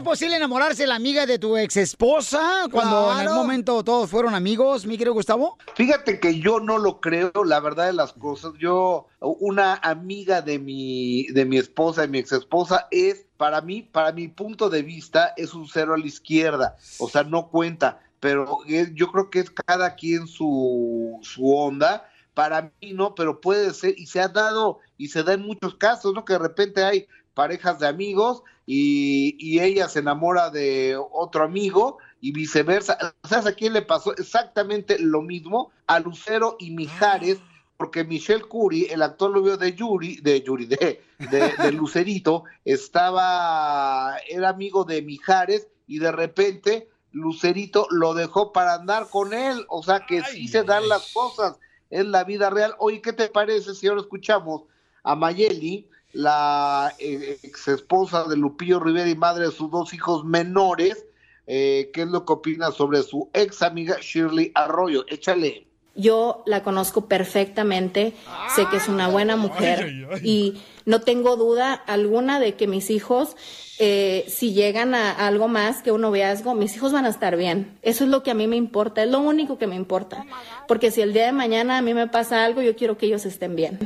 Es posible enamorarse de la amiga de tu ex esposa cuando en algún momento todos fueron amigos, mi querido Gustavo. Fíjate que yo no lo creo, la verdad de las cosas. Yo, una amiga de mi, de mi esposa, de mi ex esposa, es para mí, para mi punto de vista, es un cero a la izquierda. O sea, no cuenta. Pero es- yo creo que es cada quien su, su onda. Para mí no, pero puede ser, y se ha dado, y se da en muchos casos, ¿no? Que de repente hay parejas de amigos y, y ella se enamora de otro amigo y viceversa. ¿Sabes a quién le pasó exactamente lo mismo? A Lucero y Mijares, porque Michelle Curry, el actor novio de Yuri, de Yuri, de, de, de Lucerito, estaba, era amigo de Mijares y de repente Lucerito lo dejó para andar con él. O sea que sí se dan las cosas en la vida real. Oye, ¿qué te parece si ahora escuchamos a Mayeli, la eh, ex esposa de Lupillo Rivera y madre de sus dos hijos menores? Eh, ¿Qué es lo que opina sobre su ex amiga Shirley Arroyo? Échale. Yo la conozco perfectamente, sé que es una buena mujer Ay, ay, ay. y no tengo duda alguna de que mis hijos, eh, si llegan a algo más que un noviazgo, mis hijos van a estar bien. Eso es lo que a mí me importa, es lo único que me importa. Porque si el día de mañana a mí me pasa algo, yo quiero que ellos estén bien.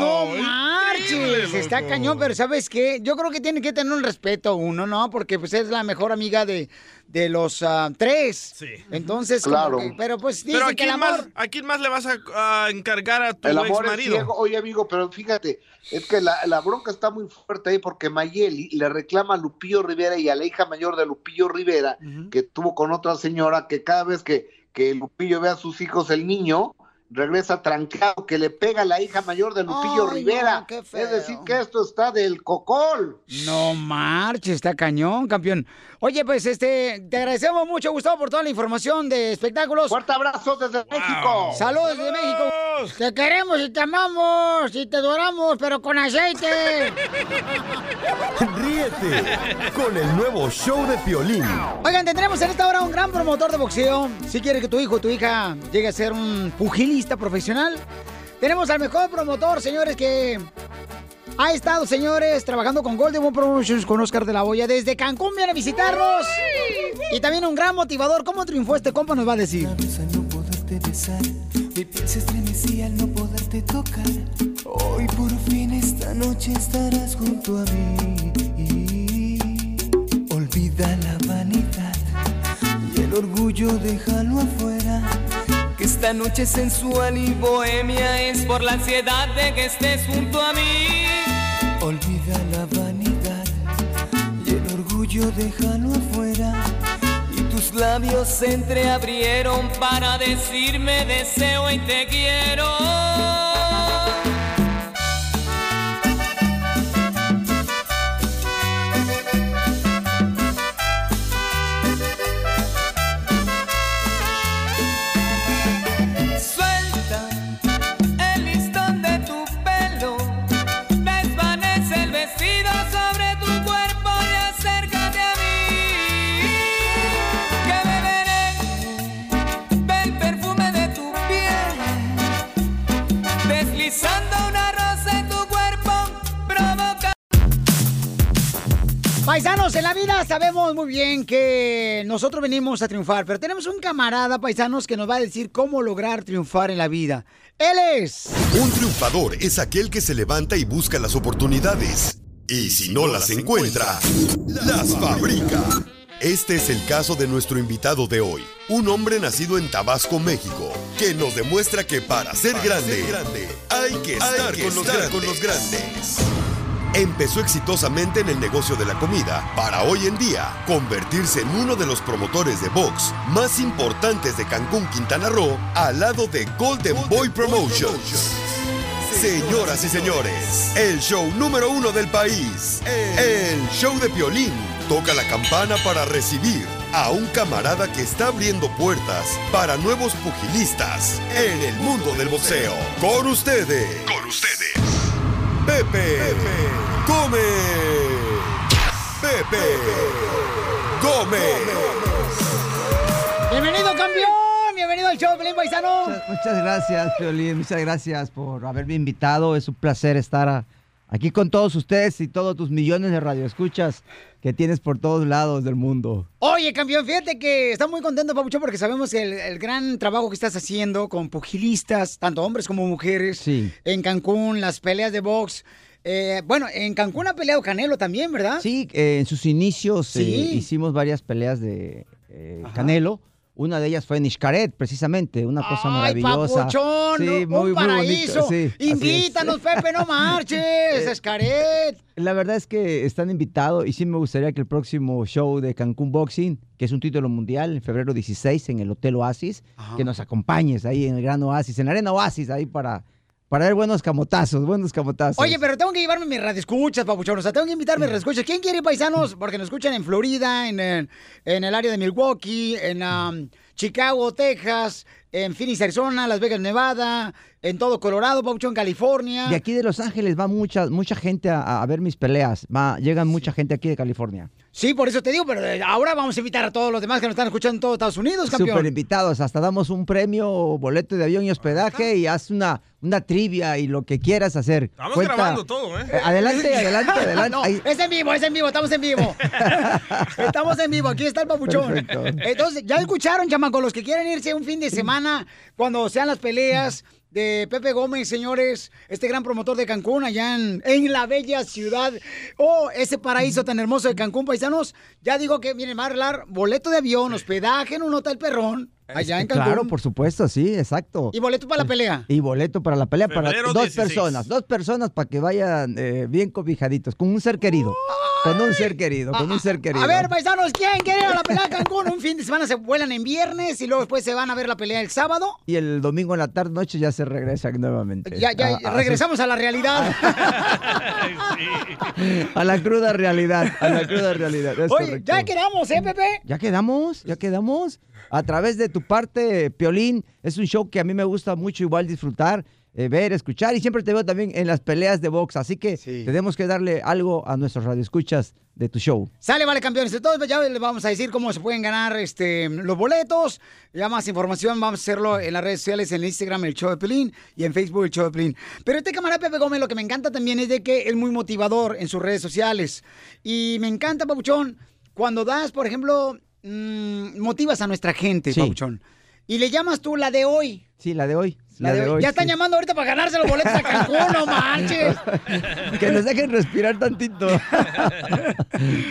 No marches, está cañón, pero ¿sabes qué? Yo creo que tiene que tener un respeto uno, ¿no? Porque pues es la mejor amiga de, de los ah, tres. Sí. Entonces, Claro. que- pero pues Pero dicen ¿a que el quién, amor... más, ¿a quién más le vas a, a encargar a tu El ex amor es ciego. Oye, amigo, pero fíjate, es que la, la bronca está muy fuerte ahí porque Mayeli le reclama a Lupillo Rivera y a la hija mayor de Lupillo Rivera, que tuvo con otra señora, que cada vez que, que Lupillo ve a sus hijos, el niño regresa trancado, que le pega a la hija mayor de Lupillo Ay, Rivera. no, es decir, que esto está del cocol. No marches, está cañón, campeón. Oye, pues este, te agradecemos mucho, Gustavo, por toda la información de espectáculos. Fuerte abrazo desde México. Saludos desde México. Te queremos y te amamos y te adoramos, pero con aceite. Ríete con el nuevo show de Piolín. Oigan, tendremos en esta hora un gran promotor de boxeo. Si quieres que tu hijo o tu hija llegue a ser un pugilista profesional, tenemos al mejor promotor, señores, que ha estado, señores, trabajando con Golden One Promotions con Oscar de la Hoya desde Cancún. Viene a visitarnos. Y también un gran motivador. ¿Cómo triunfó este compa? Nos va a decir. Mi piel se estremecía al no poderte tocar. Hoy por fin esta noche estarás junto a mí. Olvida la vanidad y el orgullo déjalo afuera. Que esta noche sensual y bohemia es por la ansiedad de que estés junto a mí. Olvida la vanidad y el orgullo déjalo afuera. Y tus labios se entreabrieron para decirme deseo y te quiero. Sabemos muy bien que nosotros venimos a triunfar, pero tenemos un camarada, paisanos, que nos va a decir cómo lograr triunfar en la vida. Él es... Un triunfador es aquel que se levanta y busca las oportunidades. Y si no las encuentra, las fabrica. Este es el caso de nuestro invitado de hoy, un hombre nacido en Tabasco, México, que nos demuestra que para ser grande, hay que estar, con, los grandes. con los grandes. Empezó exitosamente en el negocio de la comida para hoy en día convertirse en uno de los promotores de box más importantes de Cancún, Quintana Roo, al lado de Golden Boy Promotions. Señoras y señores, el show número uno del país, el show de Piolín, toca la campana para recibir a un camarada que está abriendo puertas para nuevos pugilistas en el mundo del boxeo. Con ustedes, con ustedes, Pepe, Gómez. Pepe Gómez. ¡Bienvenido, campeón! ¡Bienvenido al show, Pelín Paisano! Muchas, muchas gracias, Piolín. Muchas gracias por haberme invitado. Es un placer estar a- aquí con todos ustedes y todos tus millones de radioescuchas que tienes por todos lados del mundo. Oye, campeón, fíjate que está muy contento, Papucho, porque sabemos el, el gran trabajo que estás haciendo con pugilistas, tanto hombres como mujeres, en Cancún, las peleas de box. Eh, bueno, en Cancún ha peleado Canelo también, ¿verdad? Sí, eh, en sus inicios eh, Sí. hicimos varias peleas de Canelo. Una de ellas fue en Xcaret, precisamente, una cosa ¡Ay, maravillosa. papuchón! Sí, un muy, muy paraíso. sí. Invítanos, Pepe, no marches, Escaret. La verdad es que están invitados y sí me gustaría que el próximo show de Cancún Boxing, que es un título mundial en febrero 16 en el Hotel Oasis, que nos acompañes ahí en el Gran Oasis, en la Arena Oasis, ahí para, para ver buenos camotazos, buenos camotazos. Oye, pero tengo que llevarme mis radioescuchas, papuchón. O sea, tengo que invitar mis radioescuchas. ¿Quién quiere paisanos? Porque nos escuchan en Florida, en el, en el área de Milwaukee, en um, Chicago, Texas, en Phoenix, Arizona, Las Vegas, Nevada, en todo Colorado, papuchón, California. De aquí de Los Ángeles va mucha, mucha gente a, a ver mis peleas. Va, llegan mucha gente aquí de California. Sí, por eso te digo, pero eh, ahora vamos a invitar a todos los demás que nos están escuchando en todo Estados Unidos, campeón. Súper invitados. Hasta damos un premio, boleto de avión y hospedaje y haz una, una trivia y lo que quieras hacer. Estamos Cuenta- grabando todo, ¿eh? Eh, Adelante, adelante, adelante. No, Ahí- es en vivo, es en vivo, estamos en vivo. estamos en vivo, aquí está el papuchón. Perfecto. Entonces, ya escucharon, chamacos, los que quieren irse un fin de semana cuando sean las peleas de Pepe Gómez, señores, este gran promotor de Cancún, allá en, en la bella ciudad, oh, ese paraíso tan hermoso de Cancún, paisanos. Ya digo que, miren, va a arreglar boleto de avión, hospedaje en un hotel perrón. Allá en Cancún. Claro, por supuesto, sí, exacto. ¿Y boleto para la pelea? Y boleto para la pelea para dos 16. personas, dos personas para que vayan eh, bien cobijaditos, con un ser querido, con un ser querido, con un ser querido. A ver, paisanos, ¿quién quiere ir a la pelea a Cancún? Un fin de semana se vuelan en viernes y luego después se van a ver la pelea el sábado. Y el domingo en la tarde noche ya se regresan nuevamente. Ya, ya, A- a- regresamos a la realidad. A la cruda realidad, a la cruda realidad. es Oye, correcto. ya quedamos, ¿eh, Pepe? Ya quedamos, ya quedamos. A través de tu parte, Piolín, es un show que a mí me gusta mucho igual disfrutar, eh, ver, escuchar y siempre te veo también en las peleas de box, así que tenemos que darle algo a nuestros radioescuchas de tu show. Sale, vale, campeones. Entonces, ya les vamos a decir cómo se pueden ganar este, los boletos. Ya más información, vamos a hacerlo en las redes sociales, en Instagram, el show de Pelín, y en Facebook, el show de Pelín. Pero este camarada Pepe Gómez, lo que me encanta también es de que es muy motivador en sus redes sociales. Y me encanta, Papuchón, cuando das, por ejemplo, mm, motivas a nuestra gente, Sí. Papuchón. Y le llamas tú la de hoy. Sí, la de hoy. La de hoy. Ya están llamando ahorita para ganarse los boletos a Cancún, no manches. Que nos dejen respirar tantito.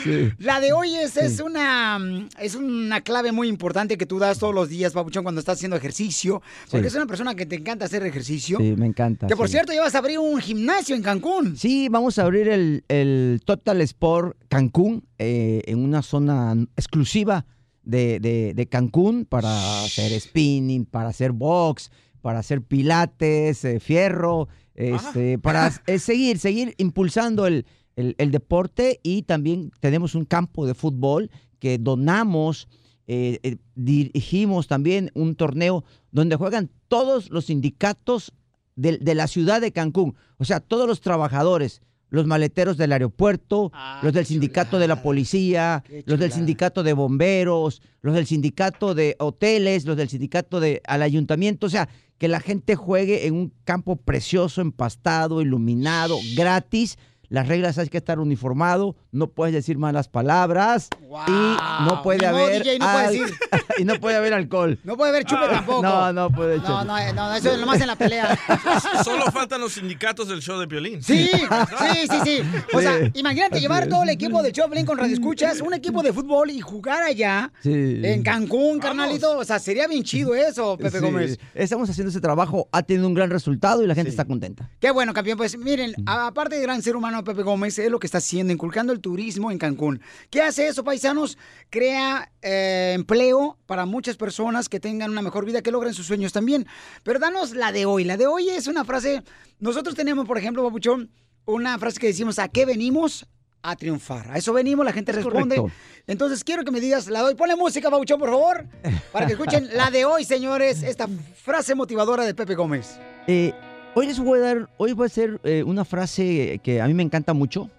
Sí. La de hoy es, es una mm, es una clave muy importante que tú das todos los días, Papuchón, cuando estás haciendo ejercicio. Porque Sí. es una persona que te encanta hacer ejercicio. Sí, me encanta. Que por sí. cierto, ya vas a abrir un gimnasio en Cancún. Sí, vamos a abrir el, el Total Sport Cancún eh, en una zona exclusiva de, de- de Cancún para hacer spinning, para hacer box, para hacer pilates, eh, fierro, este, para eh, seguir, seguir impulsando el, el- el deporte y también tenemos un campo de fútbol que donamos. eh, dirigimos también un torneo donde juegan todos los sindicatos de, de la ciudad de Cancún. O sea, todos los trabajadores, los maleteros del aeropuerto, los del sindicato de la policía, los del sindicato de bomberos, los del sindicato de hoteles, los del sindicato de al ayuntamiento. O sea, que la gente juegue en un campo precioso, empastado, iluminado, gratis. Las reglas hay que estar uniformado, no puedes decir malas palabras y no puede haber DJ, no puede al- decir. y no puede haber alcohol. No puede haber chupe tampoco. No, no puede No, echar. no, eh, no, eso es nomás en la pelea. Solo faltan los sindicatos del show de Piolín. Sí, sí, sí, sí. O sea, imagínate Así llevar es. todo el equipo del Choplin con Radio Escuchas, un equipo de fútbol y jugar allá Sí. en Cancún, carnalito. O sea, sería bien chido eso, Pepe Sí, Gómez. Estamos haciendo ese trabajo, ha tenido un gran resultado y la gente está contenta. Qué bueno, campeón. Pues miren, aparte de gran ser humano, Pepe Gómez es lo que está haciendo, inculcando el turismo en Cancún. ¿Qué hace eso, paisanos? Crea eh, empleo para muchas personas que tengan una mejor vida, que logren sus sueños también. Pero danos la de hoy. La de hoy es una frase. Nosotros tenemos, por ejemplo, Papuchón, una frase que decimos: ¿a qué venimos? A triunfar. A eso venimos, la gente Es responde. correcto. Entonces quiero que me digas la de hoy. Ponle música, Papuchón, por favor, para que escuchen la de hoy, señores. Esta frase motivadora de Pepe Gómez. Eh, hoy les voy a dar, hoy voy a hacer eh, una frase que a mí me encanta mucho.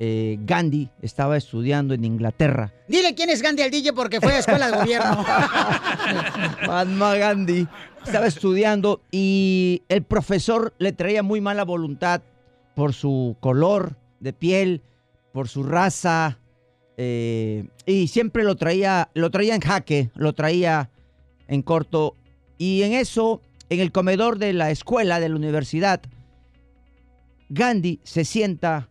Eh, Gandhi estaba estudiando en Inglaterra. Dile quién es Gandhi al DJ porque fue a escuela de gobierno. Mahatma Gandhi estaba estudiando y el profesor le traía muy mala voluntad por su color de piel, por su raza, eh, y siempre lo traía, lo traía en jaque, lo traía en corto. Y en eso, en el comedor de la escuela, de la universidad, Gandhi se sienta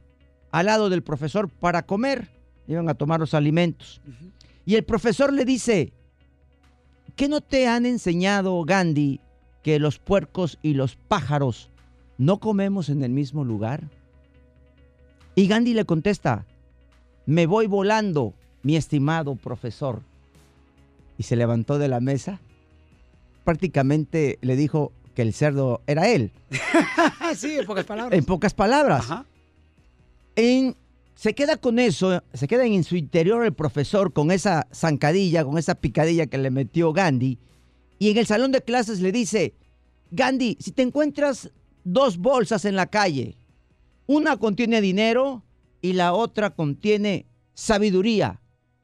al lado del profesor para comer. Iban a tomar los alimentos. Y el profesor le dice, ¿qué no te han enseñado, Gandhi, que los puercos y los pájaros no comemos en el mismo lugar? Y Gandhi le contesta, me voy volando, mi estimado profesor. Y se levantó de la mesa. Prácticamente le dijo que el cerdo era él. sí, en pocas palabras. En pocas palabras. En- se queda con eso, se queda en su interior el profesor con esa zancadilla, con esa picadilla que le metió Gandhi. Y en el salón de clases le dice, Gandhi, si te encuentras dos bolsas en la calle, una contiene dinero y la otra contiene sabiduría,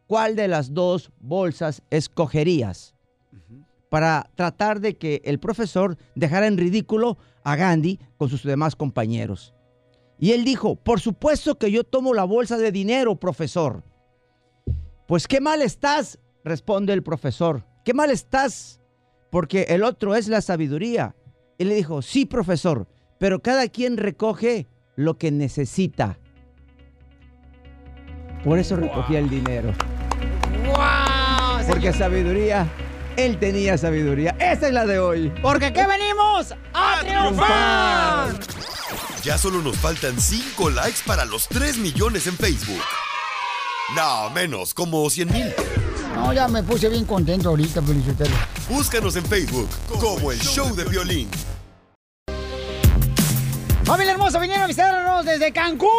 ¿cuál de las dos bolsas escogerías? Para tratar de que el profesor dejara en ridículo a Gandhi con sus demás compañeros. Y él dijo, por supuesto que yo tomo la bolsa de dinero, profesor. Pues qué mal estás, responde el profesor. Qué mal estás, porque el otro es la sabiduría. Y le dijo, sí, profesor, pero cada quien recoge lo que necesita. Por eso recogía el dinero. ¡Wow! Porque sabiduría él tenía sabiduría. Esa es la de hoy. Porque aquí venimos a triunfar. Ya solo nos faltan 5 likes para los 3 millones en Facebook. No, menos, como 100 mil. No, ya me puse bien contento ahorita, Felicitero. Búscanos en Facebook como el show de violín. Familia hermosa, vinieron a visitarnos desde Cancún,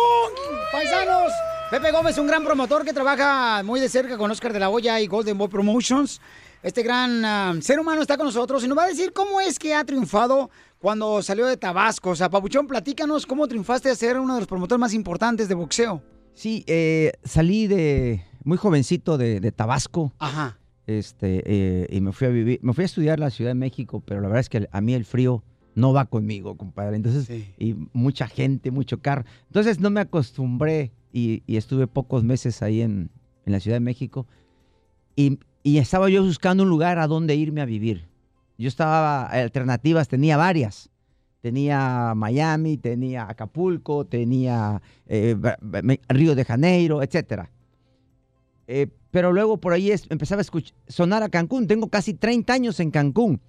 paisanos. Pepe Gómez, un gran promotor que trabaja muy de cerca con Oscar de la Hoya y Golden Boy Promotions. Este gran ser humano está con nosotros y nos va a decir cómo es que ha triunfado cuando salió de Tabasco. O sea, Papuchón, platícanos cómo triunfaste a ser uno de los promotores más importantes de boxeo. Sí, eh, salí de muy jovencito de, de Tabasco. Ajá. Este, eh, y me fui a vivir, me fui a estudiar a la Ciudad de México, pero la verdad es que a mí el frío no va conmigo, compadre. Entonces, y mucha gente, mucho carro. Entonces no me acostumbré y, y estuve pocos meses ahí en, en la Ciudad de México. Y, y estaba yo buscando un lugar a donde irme a vivir. Yo estaba, alternativas, tenía varias. Tenía Miami, tenía Acapulco, tenía eh, Río de Janeiro, etcétera. Eh, pero luego por ahí es- empezaba a escuch- sonar a Cancún. Tengo casi 30 años en Cancún.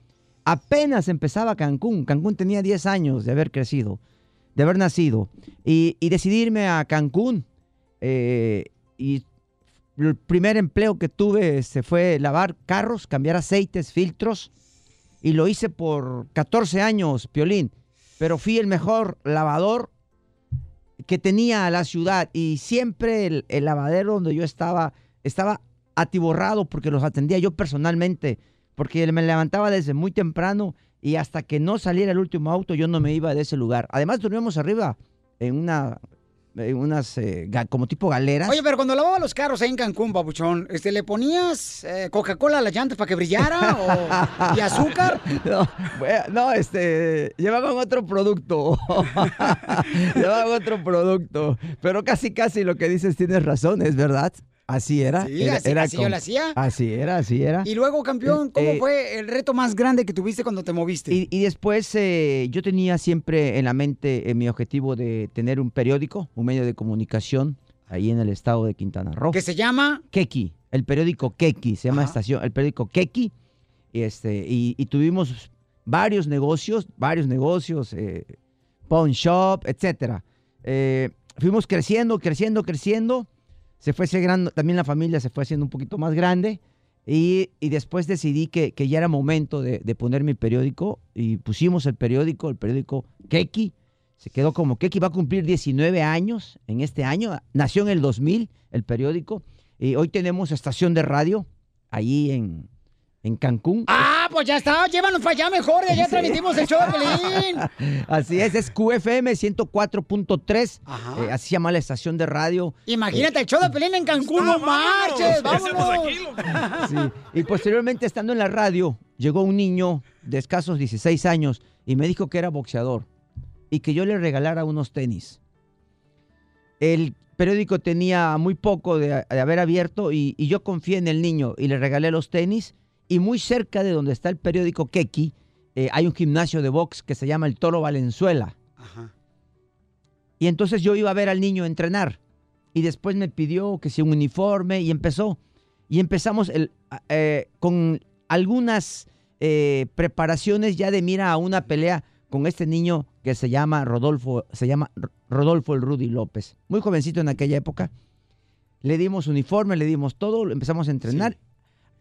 Apenas empezaba Cancún. Cancún tenía 10 años de haber crecido, de haber nacido. Y, y decidí irme a Cancún. eh, y el primer empleo que tuve se fue lavar carros, cambiar aceites, filtros. Y lo hice por 14 años, Piolín. Pero fui el mejor lavador que tenía la ciudad. Y siempre el, el lavadero donde yo estaba, estaba atiborrado porque los atendía yo personalmente. Porque me levantaba desde muy temprano y hasta que no saliera el último auto yo no me iba de ese lugar. Además dormíamos arriba en una unas eh, como tipo galeras. Oye, pero cuando lavaba los carros ahí en Cancún, Papuchón, este, ¿le ponías eh, Coca-Cola a las llantas para que brillara o, y azúcar? No, bueno, no, este, llevaban otro producto. llevaban otro producto. Pero casi, casi lo que dices tienes razón, es verdad. Así era. Sí, era, así- era así yo lo hacía. Así era, así era. Y luego, campeón, ¿cómo Eh, fue el reto más grande que tuviste cuando te moviste? Y, y después eh, yo tenía siempre en la mente eh, mi objetivo de tener un periódico, un medio de comunicación ahí en el estado de Quintana Roo. ¿Que se llama? Keki, el periódico Keki, se llama estación, el periódico Keki. Y, este, y, y tuvimos varios negocios, varios negocios, eh, pawn shop, etcétera. Eh, fuimos creciendo, creciendo, creciendo. Se fue haciendo, también la familia se fue haciendo un poquito más grande. Y, y después decidí que, que ya era momento de, de poner mi periódico y pusimos el periódico, el periódico Keki. Se quedó como Keki, va a cumplir 19 años en este año. Nació en el 2000 el periódico. Y hoy tenemos estación de radio allí en, en Cancún. Ah, pues ya está, llévanos para allá mejor, de allá Sí. transmitimos el show de Pelín. Así es, es QFM 104.3. eh, así se llama la estación de radio. Imagínate, el show de Pelín en Cancún, no marches, vámonos. Sí, Y posteriormente, estando en la radio, llegó un niño de escasos 16 años y me dijo que era boxeador y que yo le regalara unos tenis. El periódico tenía muy poco de, de haber abierto y, y yo confié en el niño y le regalé los tenis. Y muy cerca de donde está el periódico Keki, eh, hay un gimnasio de box que se llama el Toro Valenzuela. Y entonces yo iba a ver al niño entrenar. Y después me pidió que si un uniforme y empezó. Y empezamos el, eh, con algunas eh, preparaciones ya de mira a una pelea con este niño que se llama Rodolfo, se llama Rodolfo el Rudy López. Muy jovencito en aquella época. Le dimos uniforme, le dimos todo, empezamos a entrenar.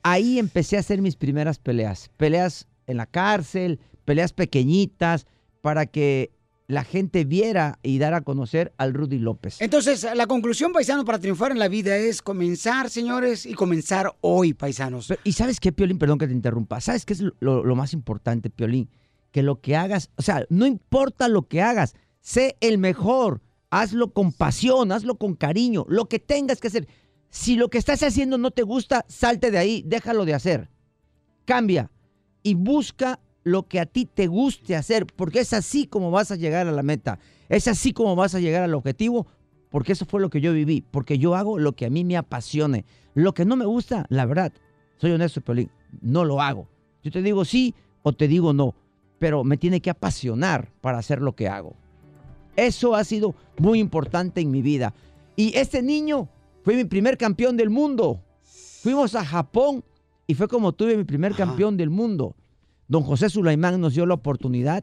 Ahí empecé a hacer mis primeras peleas. Peleas en la cárcel, peleas pequeñitas, para que la gente viera y dar a conocer al Rudy López. Entonces, la conclusión, paisano, para triunfar en la vida es comenzar, señores, y comenzar hoy, paisanos. Y sabes qué, Piolín, perdón que te interrumpa. ¿Sabes qué es lo, lo más importante, Piolín? Que lo que hagas, o sea, no importa lo que hagas, sé el mejor. Hazlo con pasión, hazlo con cariño, lo que tengas que hacer. Si lo que estás haciendo no te gusta, salte de ahí, déjalo de hacer. Cambia y busca lo que a ti te guste hacer, porque es así como vas a llegar a la meta. Es así como vas a llegar al objetivo, porque eso fue lo que yo viví, porque yo hago lo que a mí me apasione. Lo que no me gusta, la verdad, soy honesto, Piolín, no lo hago. Yo te digo sí o te digo no, pero me tiene que apasionar para hacer lo que hago. Eso ha sido muy importante en mi vida. Y este niño fue mi primer campeón del mundo. Fuimos a Japón Y fue como tuve mi primer campeón del mundo. Don José Sulaimán nos dio la oportunidad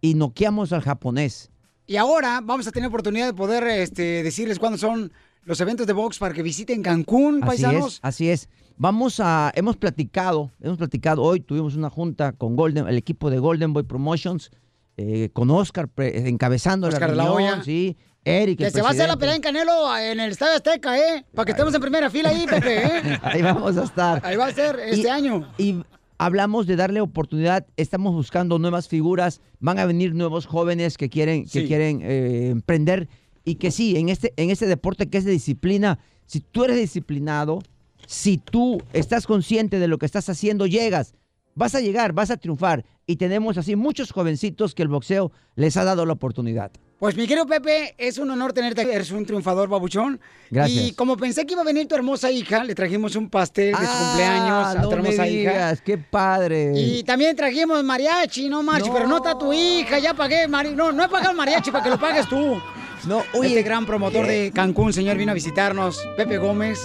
y noqueamos al japonés. Y ahora vamos a tener oportunidad de poder este, decirles cuándo son los eventos de box para que visiten Cancún, Así paisanos. es, así es. Vamos a, hemos platicado, hemos platicado hoy, tuvimos una junta con Golden, el equipo de Golden Boy Promotions, eh, con Oscar pre- encabezando Oscar la la reunión, Hoya. sí, Eric, Que se va a hacer la pelea en Canelo en el Estadio Azteca, ¿eh? Para que estemos en primera fila ahí, Pepe, ¿eh? Ahí vamos a estar. Ahí va a ser este Y- año. Y hablamos de darle oportunidad, estamos buscando nuevas figuras, van a venir nuevos jóvenes que quieren, que Sí. quieren eh, emprender y que sí, en este, en este deporte que es de disciplina, si tú eres disciplinado, si tú estás consciente de lo que estás haciendo, llegas, vas a llegar, vas a triunfar. Y tenemos así muchos jovencitos que el boxeo les ha dado la oportunidad. Pues mi querido Pepe, es un honor tenerte. aquí. Eres un triunfador, babuchón. Gracias. Y como pensé que iba a venir tu hermosa hija, le trajimos un pastel de su Ah, cumpleaños a no tu hermosa me hija. digas, qué padre. Y también trajimos mariachi, no marchi, No. pero no está tu hija, ya pagué, mari- no, no he pagado mariachi para que lo pagues tú. No, Este gran promotor de Cancún, señor, vino a visitarnos, Pepe Gómez.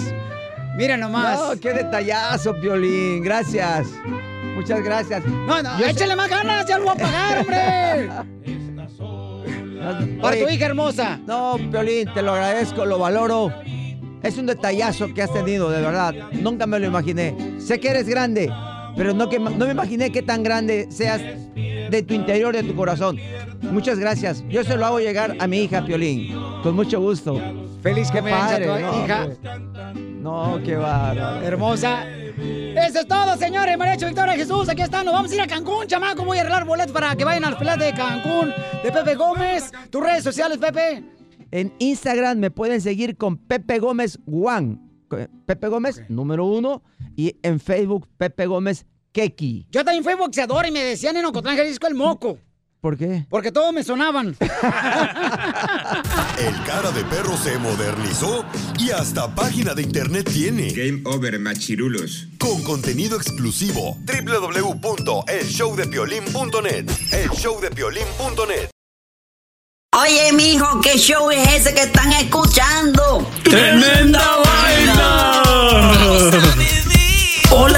Mira nomás. No, qué detallazo, Piolín. Gracias. Muchas gracias. No, no, Yo sé- échale más ganas, ya lo voy a pagar, hombre. Para tu hija hermosa. No, Piolín, te lo agradezco, lo valoro. Es un detallazo que has tenido, de verdad. Nunca me lo imaginé. Sé que eres grande, pero no, que, no me imaginé que tan grande seas de tu interior, de tu corazón. Muchas gracias. Yo se lo hago llegar a mi hija, Piolín. Con mucho gusto. Feliz cumpleaños a tu padre, no, hija. No, qué bárbaro. Hermosa. Eso es todo, señores. Mariachi Victoria Jesús, aquí está. Nos vamos a ir a Cancún, chamaco. Voy a arreglar boletos para que vayan al peleas de Cancún de Pepe Gómez. Tus redes sociales, Pepe. En Instagram me pueden seguir con Pepe Gómez One. Pepe Gómez, número uno. Y en Facebook, Pepe Gómez Keki. Yo también fui boxeador y me decían en Ocotlán, Jalisco, el moco. ¿Por qué? Porque todos me sonaban. El cara de perro se modernizó y hasta página de internet tiene. Game over, machirulos. Con contenido exclusivo. www.elshowdepiolín.net. Elshowdepiolín.net. Oye, mijo, ¿qué show es ese que están escuchando? ¡Tremenda vaina!